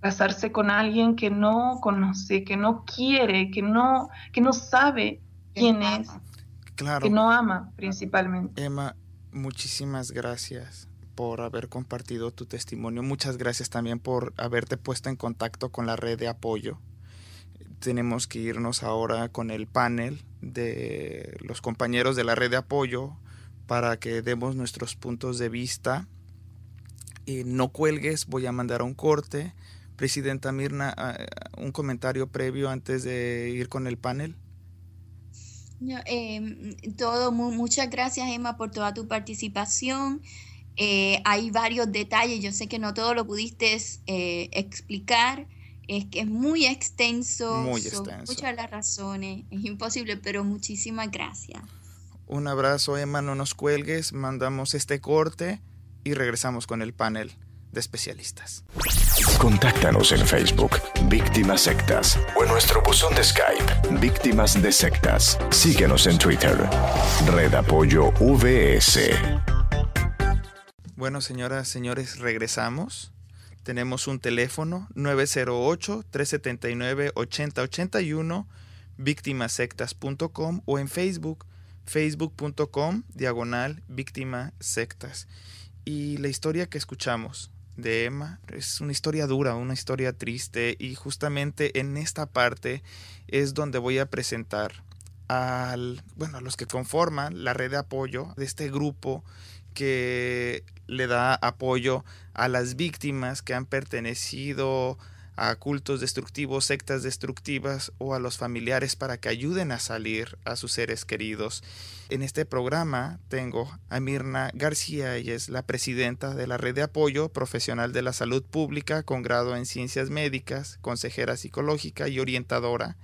casarse con alguien que no conoce, que no quiere, que no, que no sabe quién es, claro. que no ama principalmente. Emma, muchísimas gracias por haber compartido tu testimonio. Muchas gracias también por haberte puesto en contacto con la red de apoyo. Tenemos que irnos ahora con el panel de los compañeros de la red de apoyo para que demos nuestros puntos de vista. y no cuelgues, voy a mandar un corte Presidenta Mirna, ah, un comentario previo antes de ir con el panel. Em, todo, muchas gracias Emma por toda tu participación. Eh, hay varios detalles, yo sé que no todo lo pudiste eh, explicar, es que es muy extenso, muy extenso. muchas las razones, es imposible, pero muchísimas gracias. Un abrazo Emma, no nos cuelgues, mandamos este corte y regresamos con el panel de especialistas. Contáctanos en Facebook, Víctimas Sectas, o en nuestro buzón de Skype, Víctimas de Sectas. Síguenos en Twitter, Red Apoyo VS. Bueno, señoras, señores, regresamos. Tenemos un teléfono 908-379-8081, víctimasectas.com o en Facebook, facebook.com, diagonal, víctima sectas. Y la historia que escuchamos de Emma. Es una historia dura, una historia triste y justamente en esta parte es donde voy a presentar al, bueno, a los que conforman la red de apoyo de este grupo que le da apoyo a las víctimas que han pertenecido a cultos destructivos, sectas destructivas o a los familiares para que ayuden a salir a sus seres queridos. En este programa tengo a Mirna García, ella es la presidenta de la Red de Apoyo Profesional de la Salud Pública con grado en Ciencias Médicas, consejera psicológica y orientadora.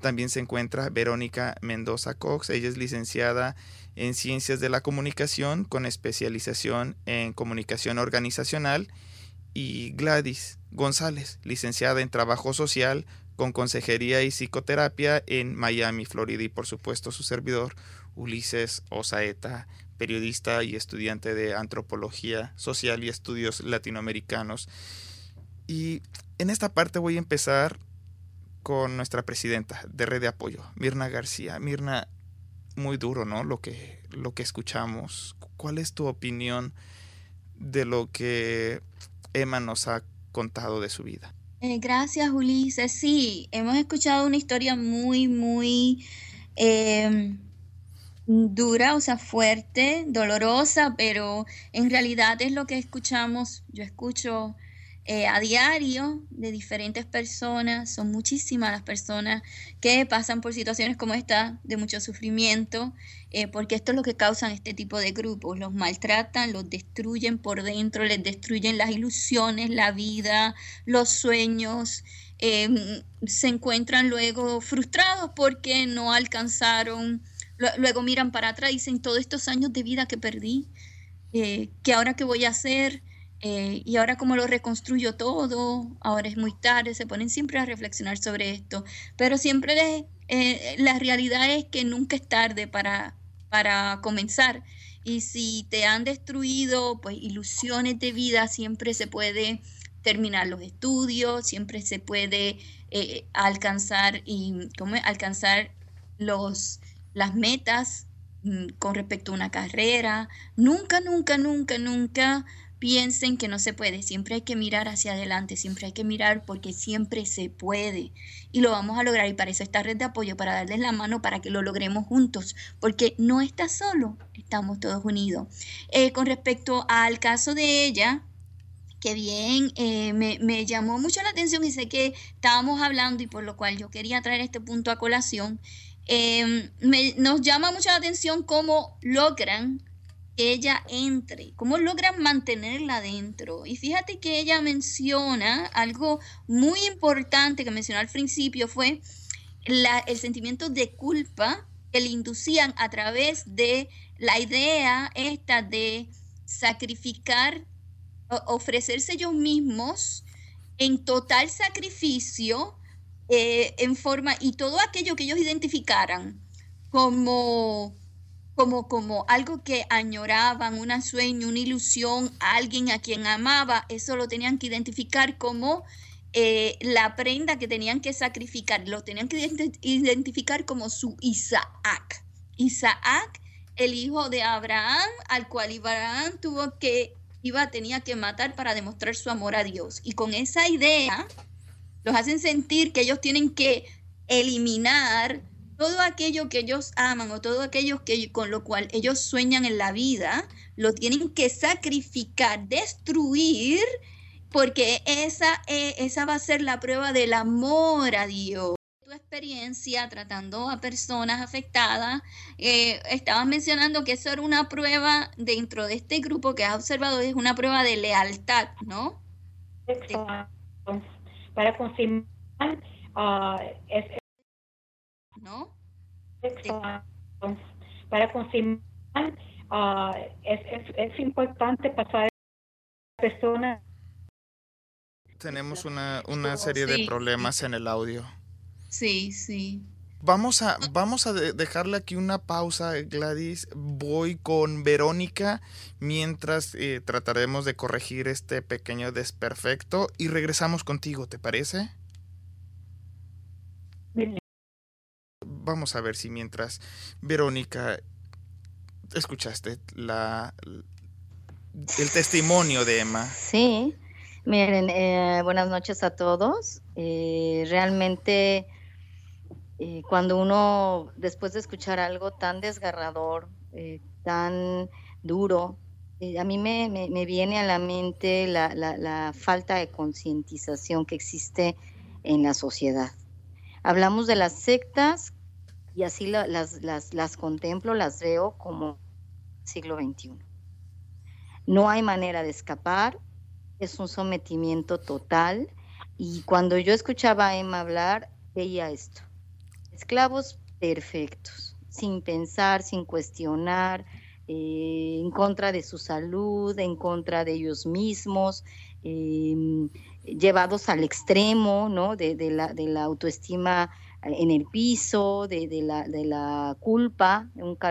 También se encuentra Verónica Mendoza Cox, ella es licenciada en Ciencias de la Comunicación con especialización en Comunicación Organizacional y Gladys González, licenciada en Trabajo Social con Consejería y Psicoterapia en Miami, Florida, y por supuesto su servidor, Ulises Osaeta, periodista y estudiante de Antropología Social y Estudios Latinoamericanos. Y en esta parte voy a empezar con nuestra presidenta de Red de Apoyo, Mirna García. Mirna, muy duro, ¿no? Lo que, lo que escuchamos. ¿Cuál es tu opinión de lo que Emma nos ha contado de su vida. Eh, gracias, Ulises. Sí, hemos escuchado una historia muy, muy em, dura, o sea, fuerte, dolorosa, pero en realidad es lo que escuchamos. Yo escucho eh, a diario de diferentes personas, son muchísimas las personas que pasan por situaciones como esta de mucho sufrimiento, eh, porque esto es lo que causan este tipo de grupos, los maltratan, los destruyen por dentro, les destruyen las ilusiones, la vida, los sueños, em, se encuentran luego frustrados porque no alcanzaron luego miran para atrás y dicen, todos estos años de vida que perdí, eh, ¿qué ahora qué voy a hacer? Eh, y ahora cómo lo reconstruyo todo, ahora es muy tarde, se ponen siempre a reflexionar sobre esto, pero siempre eh, la realidad es que nunca es tarde para, para comenzar. Y si te han destruido pues ilusiones de vida, siempre se puede terminar los estudios, siempre se puede eh, alcanzar y ¿cómo alcanzar los las metas mm, con respecto a una carrera. Nunca, nunca, nunca, nunca piensen que no se puede. Siempre hay que mirar hacia adelante, siempre hay que mirar porque siempre se puede. Y lo vamos a lograr. Y para eso esta red de apoyo, para darles la mano para que lo logremos juntos. Porque no está solo, estamos todos unidos. Eh, con respecto al caso de ella, que bien, eh, me, llamó mucho la atención y sé que estábamos hablando y por lo cual yo quería traer este punto a colación. Em, nos llama mucho la atención cómo logran ella entre, cómo logran mantenerla dentro. Y fíjate que ella menciona algo muy importante que mencionó al principio, fue el sentimiento de culpa que le inducían a través de la idea esta de sacrificar, ofrecerse ellos mismos en total sacrificio, eh, en forma, y todo aquello que ellos identificaran como como, como algo que añoraban, un sueño, una ilusión, alguien a quien amaba, eso lo tenían que identificar como eh, la prenda que tenían que sacrificar, lo tenían que identificar como su Isaac. Isaac, el hijo de Abraham, al cual Abraham tuvo que, iba, tenía que matar para demostrar su amor a Dios. Y con esa idea, los hacen sentir que ellos tienen que eliminar todo aquello que ellos aman o todo aquello que, con lo cual ellos sueñan en la vida, lo tienen que sacrificar, destruir, porque esa, eh, esa va a ser la prueba del amor a Dios. Tu experiencia tratando a personas afectadas, eh, estabas mencionando que eso era una prueba dentro de este grupo que has observado, es una prueba de lealtad, ¿no? Para confirmar, uh, es, ¿no? Para confirmar, ah, es, es, importante pasar a personas. Tenemos una, una serie de problemas en el audio. Sí, sí. Vamos a, vamos a dejarle aquí una pausa, Gladys. Voy con Verónica mientras eh, trataremos de corregir este pequeño desperfecto y regresamos contigo, ¿te parece? Vamos a ver si mientras Verónica escuchaste la el testimonio de Emma. Sí, miren, eh, buenas noches a todos. Eh, realmente eh, cuando uno, después de escuchar algo tan desgarrador, tan duro, a mí me, me, viene a la mente la, la falta de concientización que existe en la sociedad. Hablamos de las sectas y así las, las, contemplo, las veo como siglo XXI. No hay manera de escapar, es un sometimiento total y cuando yo escuchaba a Emma hablar, veía esto. Esclavos perfectos, sin pensar, sin cuestionar, eh, en contra de su salud, en contra de ellos mismos, em, llevados al extremo ¿no? de, la, de la autoestima en el piso, de, la, culpa,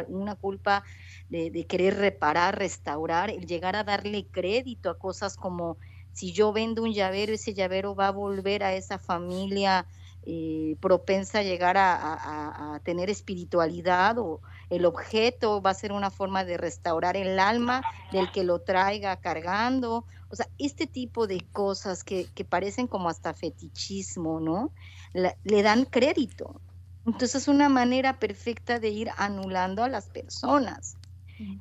una culpa de, querer reparar, restaurar, el llegar a darle crédito a cosas como si yo vendo un llavero, ese llavero va a volver a esa familia eh, propensa a llegar a, tener espiritualidad o el objeto va a ser una forma de restaurar el alma del que lo traiga cargando. O sea, este tipo de cosas que parecen como hasta fetichismo, ¿no? Le dan crédito. Entonces es una manera perfecta de ir anulando a las personas.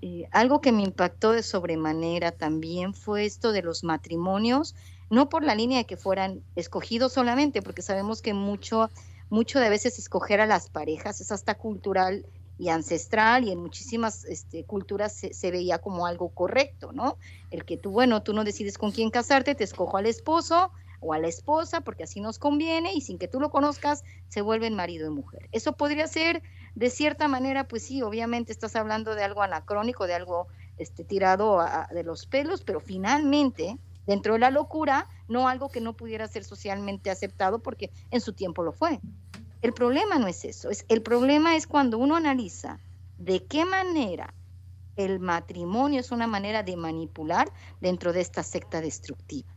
Eh, algo que me impactó de sobremanera también fue esto de los matrimonios, no por la línea de que fueran escogidos solamente, porque sabemos que mucho, mucho de veces escoger a las parejas es hasta cultural y ancestral y en muchísimas este, culturas se, se, veía como algo correcto, ¿no? El que tú, bueno, tú no decides con quién casarte, te escojo al esposo, o a la esposa porque así nos conviene y sin que tú lo conozcas se vuelven marido y mujer. Eso podría ser de cierta manera, pues sí, obviamente estás hablando de algo anacrónico, de algo este, tirado de los pelos, pero finalmente dentro de la locura, no algo que no pudiera ser socialmente aceptado porque en su tiempo lo fue. El problema no es eso, es, el problema es cuando uno analiza de qué manera el matrimonio es una manera de manipular dentro de esta secta destructiva.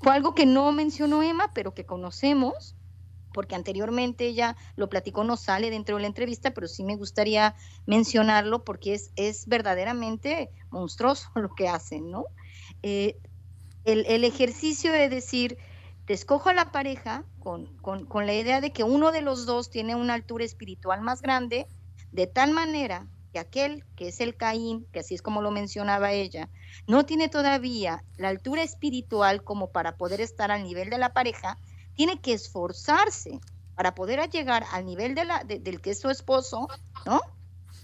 Fue algo que no mencionó Emma, pero que conocemos, porque anteriormente ella lo platicó, no sale dentro de la entrevista, pero sí me gustaría mencionarlo porque es, es verdaderamente monstruoso lo que hacen, ¿no? Eh, el, ejercicio de decir, te escojo a la pareja con, con la idea de que uno de los dos tiene una altura espiritual más grande, de tal manera que aquel que es el Caín, que así es como lo mencionaba ella, no tiene todavía la altura espiritual como para poder estar al nivel de la pareja, tiene que esforzarse para poder llegar al nivel de la, del que es su esposo, ¿no?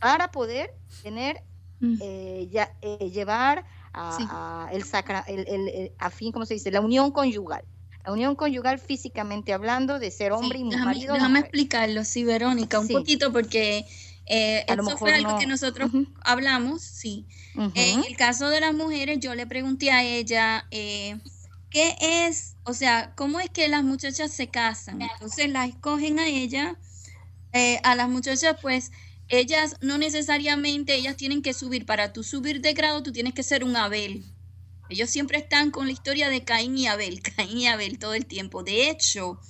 Para poder tener, mm. eh, ya, eh, llevar a, el sacra, el, a fin, ¿cómo se dice? La unión conyugal. La unión conyugal físicamente hablando, de ser hombre y déjame, marido. Déjame explicarlo, sí, Verónica, un poquito, porque eh, eso fue algo que nosotros hablamos, sí. En el caso de las mujeres, yo le pregunté a ella, eh, ¿qué es? O sea, ¿cómo es que las muchachas se casan? Entonces la escogen a ella, eh, a las muchachas, pues ellas no necesariamente, ellas tienen que subir, para tú subir de grado tú tienes que ser un Abel. Ellos siempre están con la historia de Caín y Abel, Caín y Abel todo el tiempo. De hecho,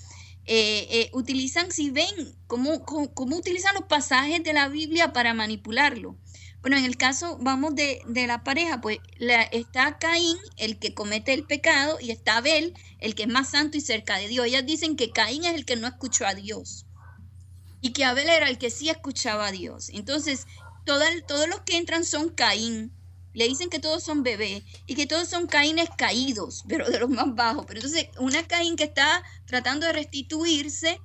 eh, eh, utilizan, si ven, cómo, cómo, utilizan los pasajes de la Biblia para manipularlo. Bueno, en el caso, vamos de, de la pareja, pues la, está Caín, el que comete el pecado, y está Abel, el que es más santo y cerca de Dios. Ellas dicen que Caín es el que no escuchó a Dios y que Abel era el que sí escuchaba a Dios. Entonces, todos los que entran son Caín. Le dicen que todos son bebés y que todos son Caínes caídos, pero de los más bajos. Pero entonces, una Caín que está tratando de restituirse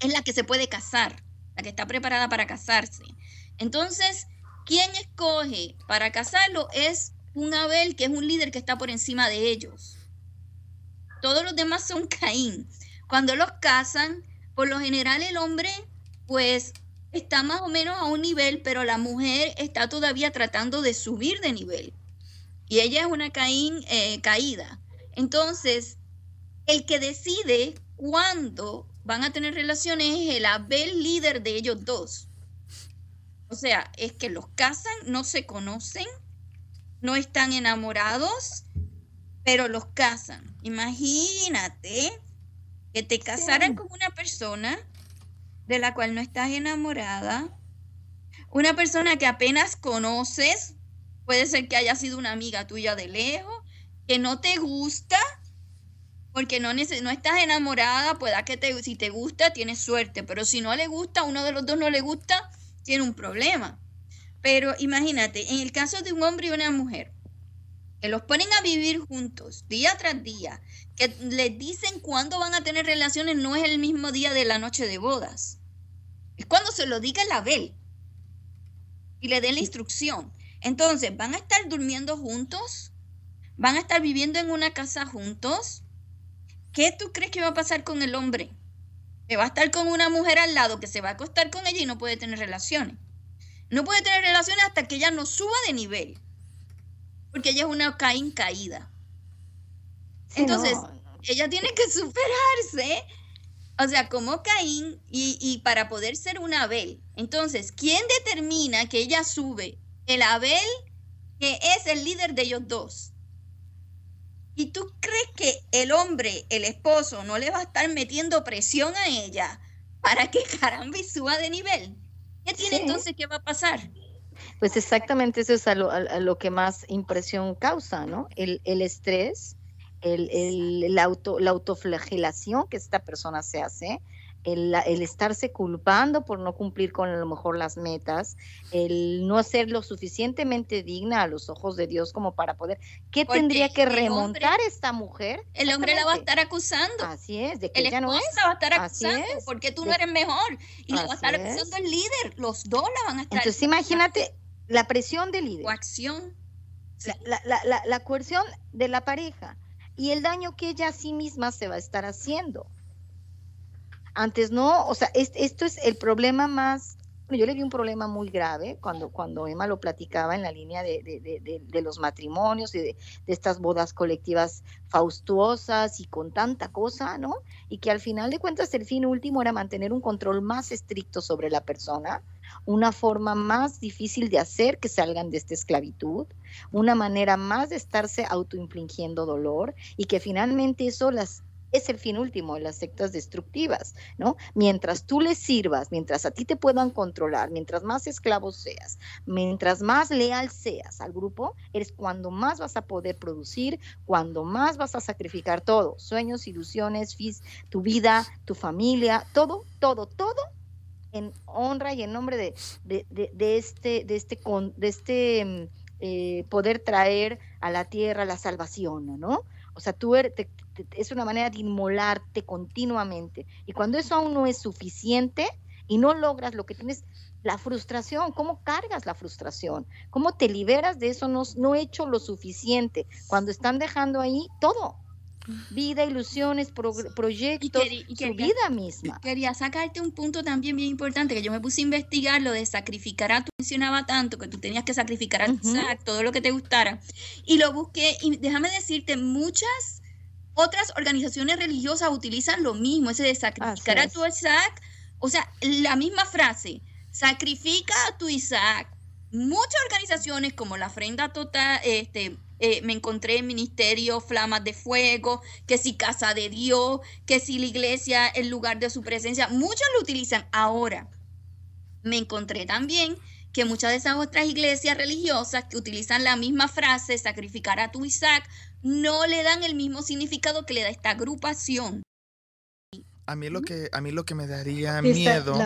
es la que se puede casar, la que está preparada para casarse. Entonces, ¿quién escoge para casarlo? Es un Abel que es un líder que está por encima de ellos. Todos los demás son Caín. Cuando los casan, por lo general el hombre pues está más o menos a un nivel, pero la mujer está todavía tratando de subir de nivel. Y ella es una Caín eh, caída. Entonces, el que decide cuándo van a tener relaciones es el Abel líder de ellos dos. O sea, es que los casan, no se conocen, no están enamorados, pero los casan. Imagínate que te casaran con una persona de la cual no estás enamorada, una persona que apenas conoces, puede ser que haya sido una amiga tuya de lejos, que no te gusta, porque no, no estás enamorada, pueda que te, si te gusta, tienes suerte, pero si no le gusta, uno de los dos no le gusta, tiene un problema. Pero imagínate, en el caso de un hombre y una mujer, que los ponen a vivir juntos día tras día, que les dicen cuándo van a tener relaciones, no es el mismo día de la noche de bodas. Es cuando se lo diga el Abel y le dé la instrucción. Entonces, ¿van a estar durmiendo juntos? ¿Van a estar viviendo en una casa juntos? ¿Qué tú crees que va a pasar con el hombre? Que va a estar con una mujer al lado que se va a acostar con ella y no puede tener relaciones. No puede tener relaciones hasta que ella no suba de nivel porque ella es una Caín caída. Entonces, ella tiene que superarse, o sea, como Caín y, y, para poder ser un Abel. Entonces, ¿quién determina que ella sube? El Abel, que es el líder de ellos dos. ¿Y tú crees que el hombre, el esposo, no le va a estar metiendo presión a ella para que caramba suba de nivel? ¿Qué tiene entonces que va a pasar? Pues exactamente eso es a lo, que más impresión causa, ¿no? El, estrés, el, auto, la autoflagelación que esta persona se hace, el, estarse culpando por no cumplir con a lo mejor las metas, el no ser lo suficientemente digna a los ojos de Dios como para poder. ¿Qué tendría que remontar esta mujer? El hombre la va a estar acusando. Así es, de que el ella no es. la va a estar acusando porque tú no eres mejor. Y la va a estar acusando el líder. Los dos la van a estar Entonces imagínate la presión del líder. Coacción. La, la, la, la, coerción de la pareja y el daño que ella a sí misma se va a estar haciendo. Antes no, o sea, esto es el problema más yo le vi un problema muy grave cuando, cuando Emma lo platicaba en la línea de, los matrimonios y de, estas bodas colectivas faustuosas y con tanta cosa, ¿no? Y que al final de cuentas el fin último era mantener un control más estricto sobre la persona, una forma más difícil de hacer que salgan de esta esclavitud, una manera más de estarse autoinfligiendo dolor y que finalmente eso es el fin último de las sectas destructivas, ¿no? Mientras tú les sirvas, mientras a ti te puedan controlar, mientras más esclavos seas, mientras más leal seas al grupo, eres cuando más vas a poder producir, cuando más vas a sacrificar todo, sueños, ilusiones, tu vida, tu familia, todo, todo, todo en honra y en nombre de, de, este, de este, de este mm, eh, poder traer a la tierra la salvación, ¿no? O sea, tú eres, es una manera de inmolarte continuamente. Y cuando eso aún no es suficiente y no logras lo que tienes, la frustración, ¿cómo cargas la frustración? ¿Cómo te liberas de eso? No, no he hecho lo suficiente. Cuando están dejando ahí todo, vida, ilusiones, proyectos, y, su vida misma. Quería sacarte un punto también bien importante, que yo me puse a investigar lo de sacrificar a tu, mencionaba tanto que tú tenías que sacrificar a tu todo lo que te gustara, y lo busqué, y déjame decirte, muchas otras organizaciones religiosas utilizan lo mismo, ese de sacrificar a tu Isaac. O sea, la misma frase, sacrifica a tu Isaac. Muchas organizaciones como la Ofrenda Total, este, eh, me encontré en Ministerio Flamas de Fuego, que si Casa de Dios, que si la iglesia, el lugar de su presencia, muchos lo utilizan. Ahora, me encontré también que muchas de esas otras iglesias religiosas que utilizan la misma frase, sacrificar a tu Isaac, no le dan el mismo significado que le da esta agrupación. A mí lo que, a mí lo que me daría miedo,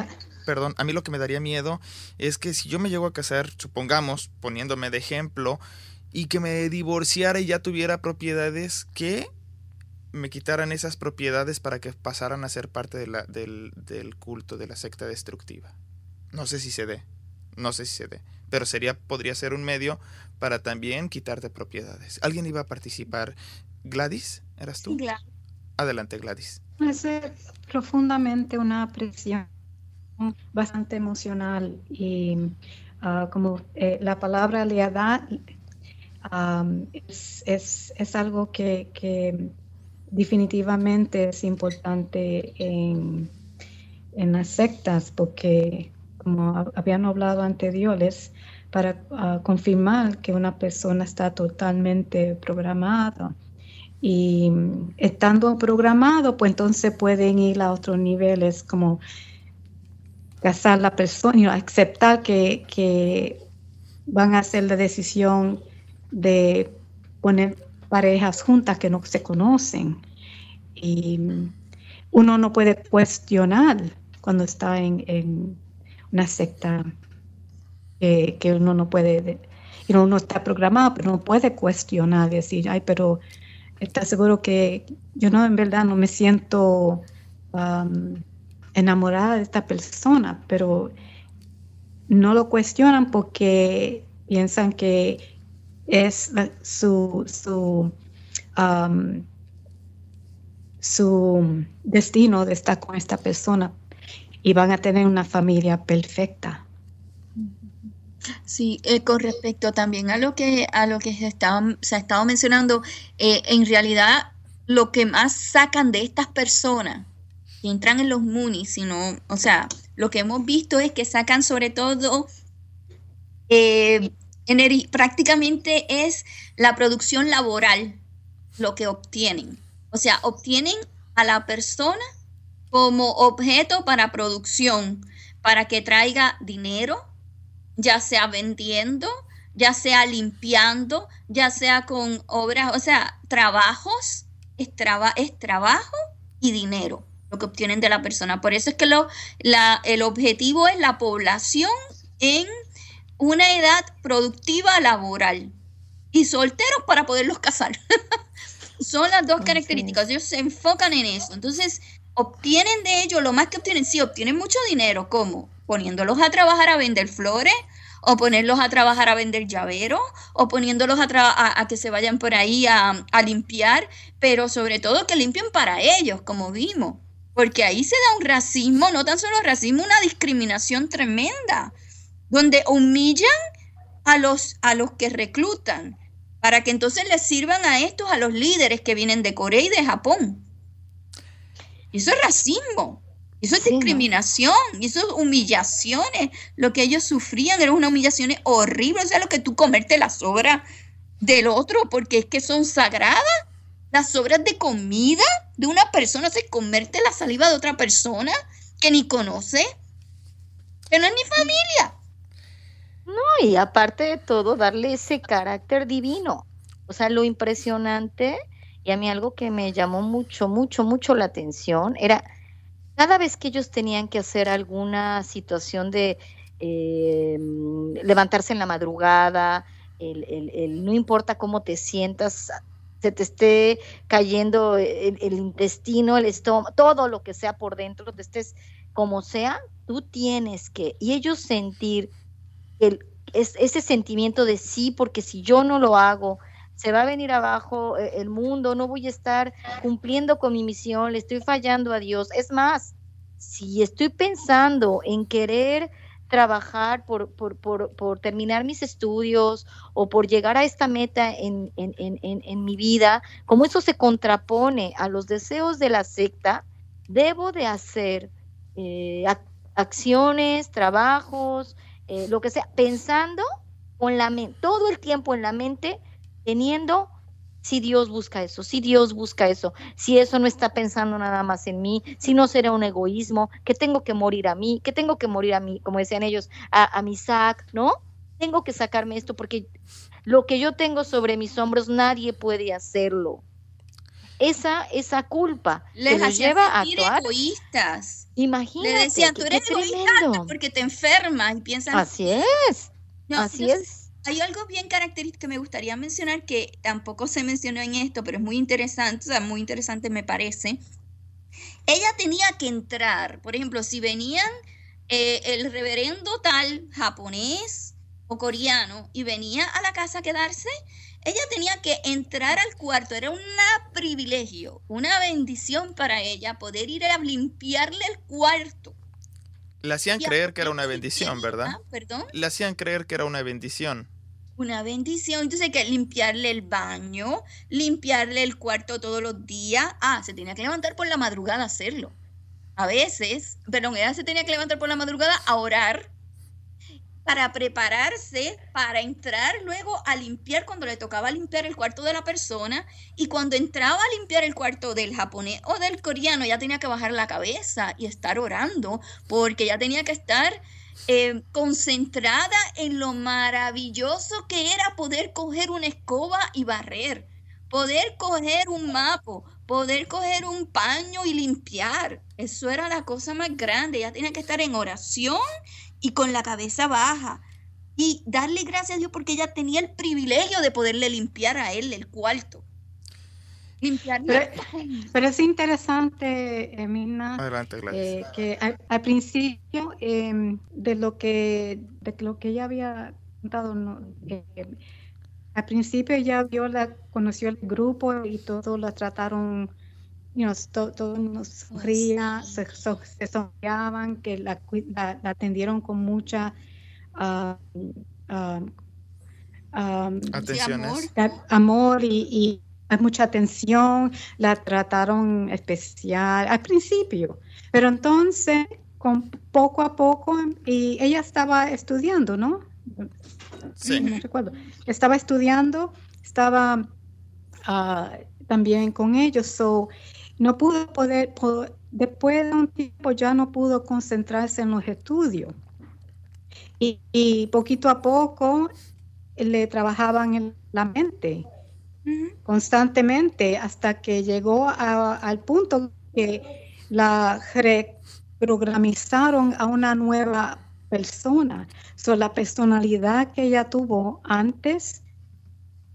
perdón, a mí lo que me daría miedo es que si yo me llego a casar, supongamos, poniéndome de ejemplo, y que me divorciara y ya tuviera propiedades, que me quitaran esas propiedades para que pasaran a ser parte de la, del, del culto de la secta destructiva. No sé si se dé, no sé si se dé pero sería, podría ser un medio para también quitarte propiedades. ¿Alguien iba a participar? Gladys, ¿eras tú? Adelante, Gladys. Es profundamente una presión bastante emocional y ah, como eh, la palabra lealtad es, es, es, algo que, que, definitivamente es importante en, en las sectas porque como habían hablado anteriores, para ah, confirmar que una persona está totalmente programada. Y estando programado, pues entonces pueden ir a otros niveles como casar la persona y aceptar que, van a hacer la decisión de poner parejas juntas que no se conocen. Y uno no puede cuestionar cuando está en una secta que uno no puede, y uno está programado, pero no puede cuestionar, decir, ay, pero está seguro que yo no, en verdad, no me siento enamorada de esta persona, pero no lo cuestionan porque piensan que es su, su, su destino de estar con esta persona y van a tener una familia perfecta. Sí, eh, con respecto también a lo que a lo que se, se ha estado mencionando, eh, en realidad lo que más sacan de estas personas que entran en los MUNI, sino, o sea, lo que hemos visto es que sacan sobre todo eh, prácticamente es la producción laboral lo que obtienen. O sea, obtienen a la persona como objeto para producción, para que traiga dinero, ya sea vendiendo, ya sea limpiando, ya sea con obras, o sea, trabajos, es, trabajo y dinero lo que obtienen de la persona. Por eso es que lo, la, el objetivo es la población en una edad productiva laboral y solteros para poderlos casar. Son las dos características. Ellos se enfocan en eso. Entonces, obtienen de ello lo más que obtienen, sí, obtienen mucho dinero, ¿cómo? Poniéndolos a trabajar a vender flores o ponerlos a trabajar a vender llaveros, o poniéndolos a, a, que se vayan por ahí a, a limpiar, pero sobre todo que limpien para ellos, como vimos. Porque ahí se da un racismo, no tan solo racismo, una discriminación tremenda, donde humillan a los, a los que reclutan, para que entonces les sirvan a estos, a los líderes que vienen de Corea y de Japón. Eso es racismo. Eso es discriminación, eso es humillaciones. Lo que ellos sufrían era una humillación horrible. O sea, lo que tú comerte las obras del otro, porque es que son sagradas. Las obras de comida de una persona, se comerte la saliva de otra persona que ni conoce, que no es ni familia. No, y aparte de todo, darle ese carácter divino. O sea, lo impresionante, y a mí algo que me llamó mucho, mucho, mucho la atención, era cada vez que ellos tenían que hacer alguna situación de eh, levantarse en la madrugada, el, no importa cómo te sientas, se te esté cayendo el, intestino, el estómago, todo lo que sea por dentro, te estés como sea, tú tienes que, y ellos sentir el, ese sentimiento de sí, porque si yo no lo hago, se va a venir abajo eh, el mundo, no voy a estar cumpliendo con mi misión, le estoy fallando a Dios. Es más, si estoy pensando en querer trabajar por, por, por, por terminar mis estudios o por llegar a esta meta en, en, en, en, mi vida, como eso se contrapone a los deseos de la secta, debo de hacer eh, acciones, trabajos, eh, lo que sea, pensando con la mente, todo el tiempo en la mente teniendo si Dios busca eso, si Dios busca eso, si eso no está pensando nada más en mí, si no será un egoísmo, que tengo que morir a mí, que tengo que morir a mí, como decían ellos, a, mi sac, ¿no? Tengo que sacarme esto porque lo que yo tengo sobre mis hombros nadie puede hacerlo. Esa, esa culpa les que lleva a actuar. egoístas. Imagínate. Le decían, tú eres egoísta porque te enfermas y piensan. Así es. así es hay algo bien característico que me gustaría mencionar que tampoco se mencionó en esto, pero es muy interesante, o sea, muy interesante me parece. Ella tenía que entrar, por ejemplo, si venían eh, el reverendo tal japonés o coreano y venía a la casa a quedarse, ella tenía que entrar al cuarto, era un privilegio, una bendición para ella poder ir a limpiarle el cuarto. Le hacían creer que era una bendición, ¿verdad? Ah, ¿Perdón? Le hacían creer que era una bendición una bendición. Entonces hay que limpiarle el baño, limpiarle el cuarto todos los días. Ah, se tenía que levantar por la madrugada a hacerlo. A veces, perdón, ella se tenía que levantar por la madrugada a orar para prepararse para entrar luego a limpiar cuando le tocaba limpiar el cuarto de la persona y cuando entraba a limpiar el cuarto del japonés o del coreano ya tenía que bajar la cabeza y estar orando porque ya tenía que estar eh, concentrada en lo maravilloso que era poder coger una escoba y barrer, poder coger un mapo, poder coger un paño y limpiar. Eso era la cosa más grande. Ella tenía que estar en oración y con la cabeza baja. Y darle gracias a Dios porque ella tenía el privilegio de poderle limpiar a él el cuarto. Pero, es interesante, Emina, eh, que al, principio em, de lo que de lo que ella había contado, eh, al principio ella vio la, conoció el grupo y todos la trataron, todos nos rían, se, se sonreaban, que la, atendieron con mucha uh, amor, y hay mucha atención, la trataron especial al principio, pero entonces, con poco a poco, y ella estaba estudiando, ¿no? Sí. No recuerdo. Estaba estudiando, estaba ah, también con ellos, so, no pudo poder, después de un tiempo ya no pudo concentrarse en los estudios. Y, y poquito a poco le trabajaban en la mente constantemente hasta que llegó al punto que la reprogramizaron a una nueva persona. So, la personalidad que ella tuvo antes,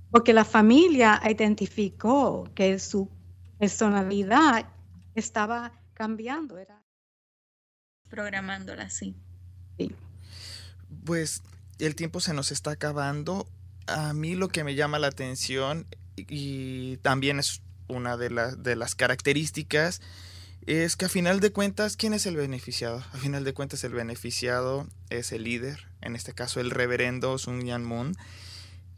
porque la familia identificó que su personalidad estaba cambiando. Era... Programándola, sí. Pues el tiempo se nos está acabando. A mí lo que me llama la atención y también es una de, de las características es que a final de cuentas, ¿quién es el beneficiado? A final de cuentas, el beneficiado es el líder, en este caso el reverendo Sun Yan Moon.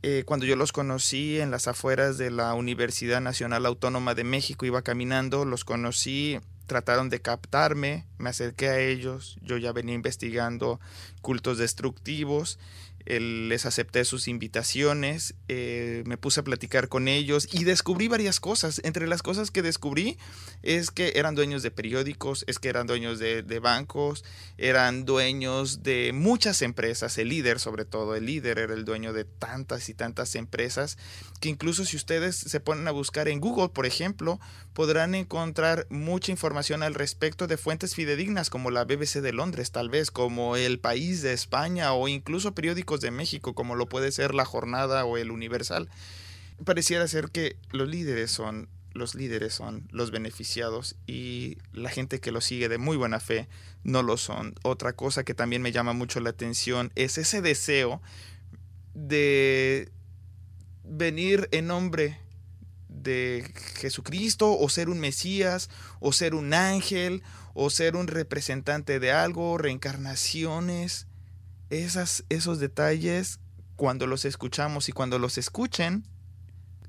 Eh, cuando yo los conocí en las afueras de la Universidad Nacional Autónoma de México, iba caminando, los conocí, trataron de captarme, me acerqué a ellos, yo ya venía investigando cultos destructivos les acepté sus invitaciones, eh, me puse a platicar con ellos y descubrí varias cosas. Entre las cosas que descubrí es que eran dueños de periódicos, es que eran dueños de, de, bancos, eran dueños de muchas empresas, el líder sobre todo, el líder era el dueño de tantas y tantas empresas que incluso si ustedes se ponen a buscar en Google, por ejemplo, podrán encontrar mucha información al respecto de fuentes fidedignas como la BBC de Londres, tal vez, como El País de España o incluso periódicos de México, como lo puede ser La Jornada o El Universal. Pareciera ser que los líderes son los líderes son los beneficiados y la gente que lo sigue de muy buena fe no lo son. Otra cosa que también me llama mucho la atención es ese deseo de venir en nombre de Jesucristo o ser un Mesías o ser un ángel o ser un representante de algo, reencarnaciones esos detalles, cuando los escuchamos y cuando los escuchen,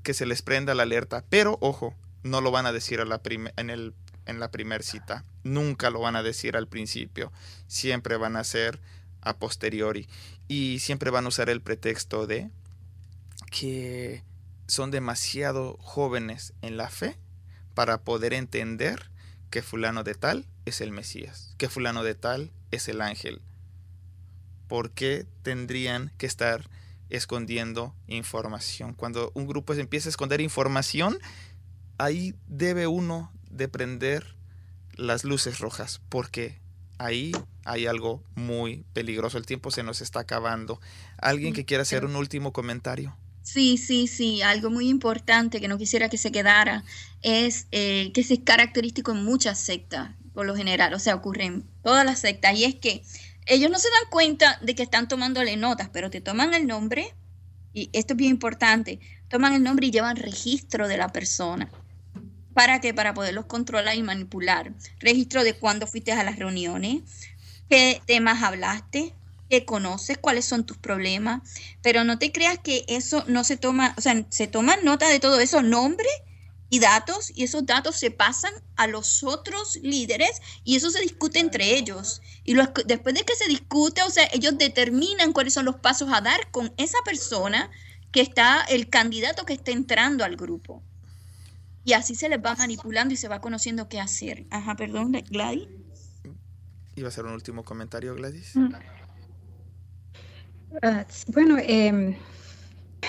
que se les prenda la alerta. Pero, ojo, no lo van a decir la en, el, en la primera cita. Nunca lo van a decir al principio. Siempre van a ser a posteriori. Y siempre van a usar el pretexto de que son demasiado jóvenes en la fe para poder entender que fulano de tal es el Mesías, que fulano de tal es el ángel, ¿por qué tendrían que estar escondiendo información? Cuando un grupo empieza a esconder información, ahí debe uno de prender las luces rojas, porque ahí hay algo muy peligroso. El tiempo se nos está acabando. ¿Alguien que quiera hacer un último comentario? Sí, sí, sí, algo muy importante que no quisiera que se quedara es eh, que es característico en muchas sectas, por lo general, o sea, ocurre en todas las sectas, y es que ellos no se dan cuenta de que están tomándole notas, pero te toman el nombre, y esto es bien importante, toman el nombre y llevan registro de la persona. ¿Para qué? Para poderlos controlar y manipular. Registro de cuándo fuiste a las reuniones, qué temas hablaste, qué conoces, cuáles son tus problemas, pero no te creas que eso no se toma, o sea, se toman nota de todo eso, nombre y datos, y esos datos se pasan a los otros líderes y eso se discute entre ellos. Y después de que se discute, o sea, ellos determinan cuáles son los pasos a dar con esa persona que está, el candidato que está entrando al grupo. Y así se les va manipulando y se va conociendo qué hacer. Ajá, perdón, Gladys. Iba a hacer un último comentario, Gladys. Mm. Ah, bueno, em,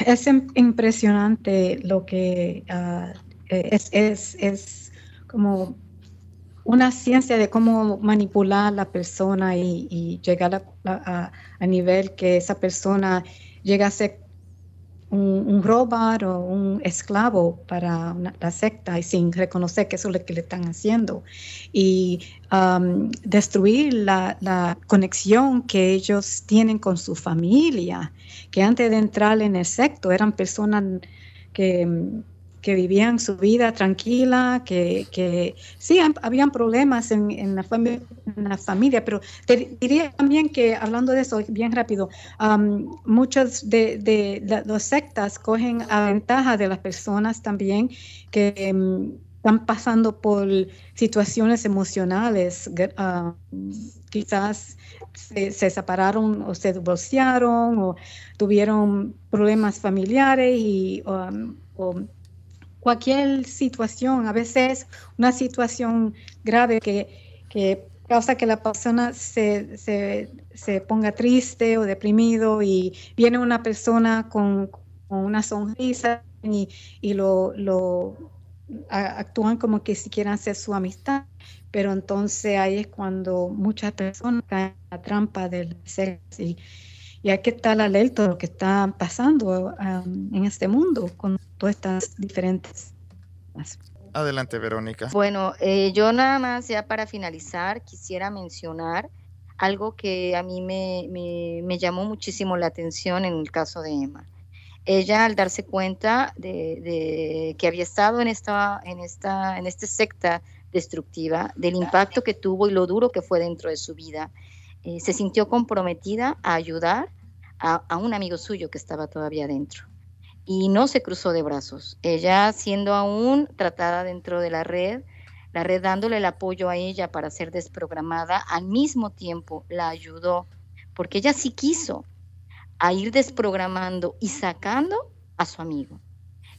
es impresionante lo que uh, eh, es, es, es, como una ciencia de cómo manipular a la persona y, llegar a, a, nivel que esa persona llega a ser un, un robot o un esclavo para la secta y sin reconocer que eso es lo que le están haciendo. Y um, destruir la, la, conexión que ellos tienen con su familia, que antes de entrar en el secto eran personas que que vivían su vida tranquila, que, que sí, habían problemas en, en, la la familia, pero te diría también que, hablando de eso, bien rápido, um, muchos de, de, las sectas cogen a ventaja de las personas también que están pasando por situaciones emocionales, quizás se, separaron o se divorciaron o tuvieron problemas familiares y o cualquier situación, a veces una situación grave que, causa que la persona se, se, ponga triste o deprimido y viene una persona con, una sonrisa y, y lo, lo actúan como que si quieren hacer su amistad, pero entonces ahí es cuando muchas personas caen en la trampa del sexo y hay que estar alerta de lo que está pasando um, en este mundo con todas estas diferentes. Adelante, Verónica. Bueno, eh, yo nada más ya para finalizar quisiera mencionar algo que a mí me, me, llamó muchísimo la atención en el caso de Emma. Ella al darse cuenta de, que había estado en esta, en esta, en esta secta destructiva, del impacto que tuvo y lo duro que fue dentro de su vida, eh, se sintió comprometida a ayudar a, un amigo suyo que estaba todavía dentro. Y no se cruzó de brazos. Ella, siendo aún tratada dentro de la red, la red dándole el apoyo a ella para ser desprogramada, al mismo tiempo la ayudó, porque ella sí quiso a ir desprogramando y sacando a su amigo.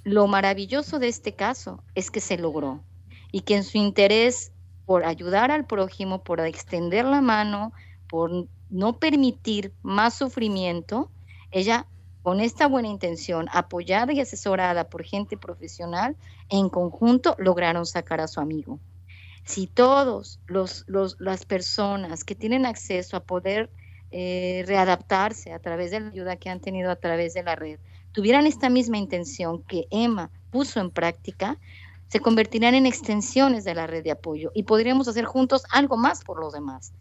Lo maravilloso de este caso es que se logró y que en su interés por ayudar al prójimo, por extender la mano, por no permitir más sufrimiento, ella con esta buena intención, apoyada y asesorada por gente profesional, en conjunto lograron sacar a su amigo. Si todos los, las personas que tienen acceso a poder eh, readaptarse a través de la ayuda que han tenido a través de la red, tuvieran esta misma intención que Emma puso en práctica, se convertirán en extensiones de la red de apoyo y podríamos hacer juntos algo más por los demás.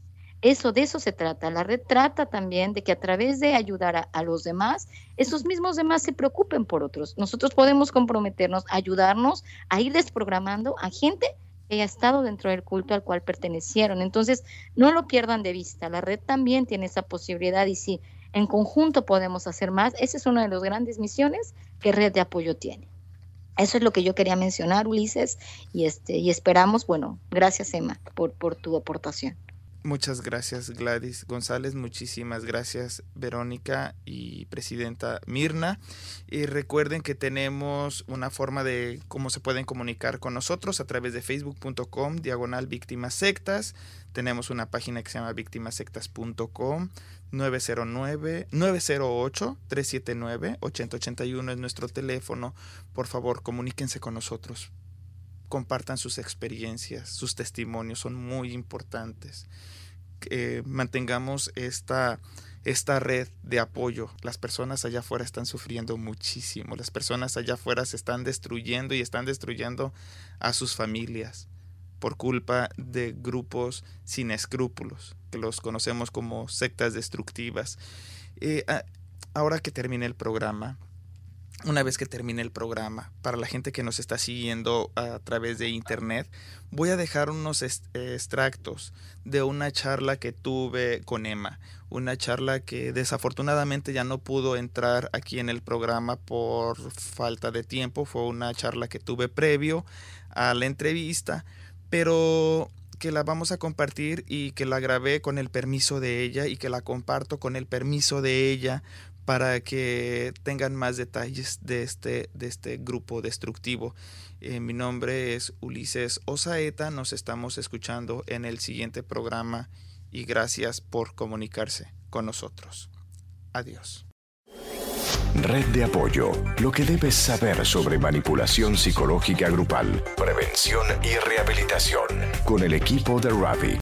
Eso, de eso se trata. La red trata también de que a través de ayudar a, los demás, esos mismos demás se preocupen por otros. Nosotros podemos comprometernos, ayudarnos a ir desprogramando a gente que haya estado dentro del culto al cual pertenecieron. Entonces, no lo pierdan de vista. La red también tiene esa posibilidad y si en conjunto podemos hacer más, esa es una de las grandes misiones que Red de Apoyo tiene. Eso es lo que yo quería mencionar, Ulises, y, este, y esperamos, bueno, gracias Emma por, por tu aportación. Muchas gracias Gladys González, muchísimas gracias Verónica y Presidenta Mirna. Y recuerden que tenemos una forma de cómo se pueden comunicar con nosotros a través de facebook.com diagonal víctimas sectas. Tenemos una página que se llama víctimasectas.com 909 908 379 8081 es nuestro teléfono. Por favor, comuníquense con nosotros compartan sus experiencias, sus testimonios son muy importantes. Eh, mantengamos esta, esta red de apoyo. Las personas allá afuera están sufriendo muchísimo. Las personas allá afuera se están destruyendo y están destruyendo a sus familias por culpa de grupos sin escrúpulos, que los conocemos como sectas destructivas. Eh, ahora que termine el programa, una vez que termine el programa, para la gente que nos está siguiendo a través de internet, voy a dejar unos extractos de una charla que tuve con Emma, una charla que desafortunadamente ya no pudo entrar aquí en el programa por falta de tiempo, fue una charla que tuve previo a la entrevista, pero que la vamos a compartir y que la grabé con el permiso de ella y que la comparto con el permiso de ella para que tengan más detalles de este, de este grupo destructivo. Eh, mi nombre es Ulises Osaeta, nos estamos escuchando en el siguiente programa y gracias por comunicarse con nosotros. Adiós. Red de apoyo, lo que debes saber sobre manipulación psicológica grupal, prevención y rehabilitación, con el equipo de Ravi.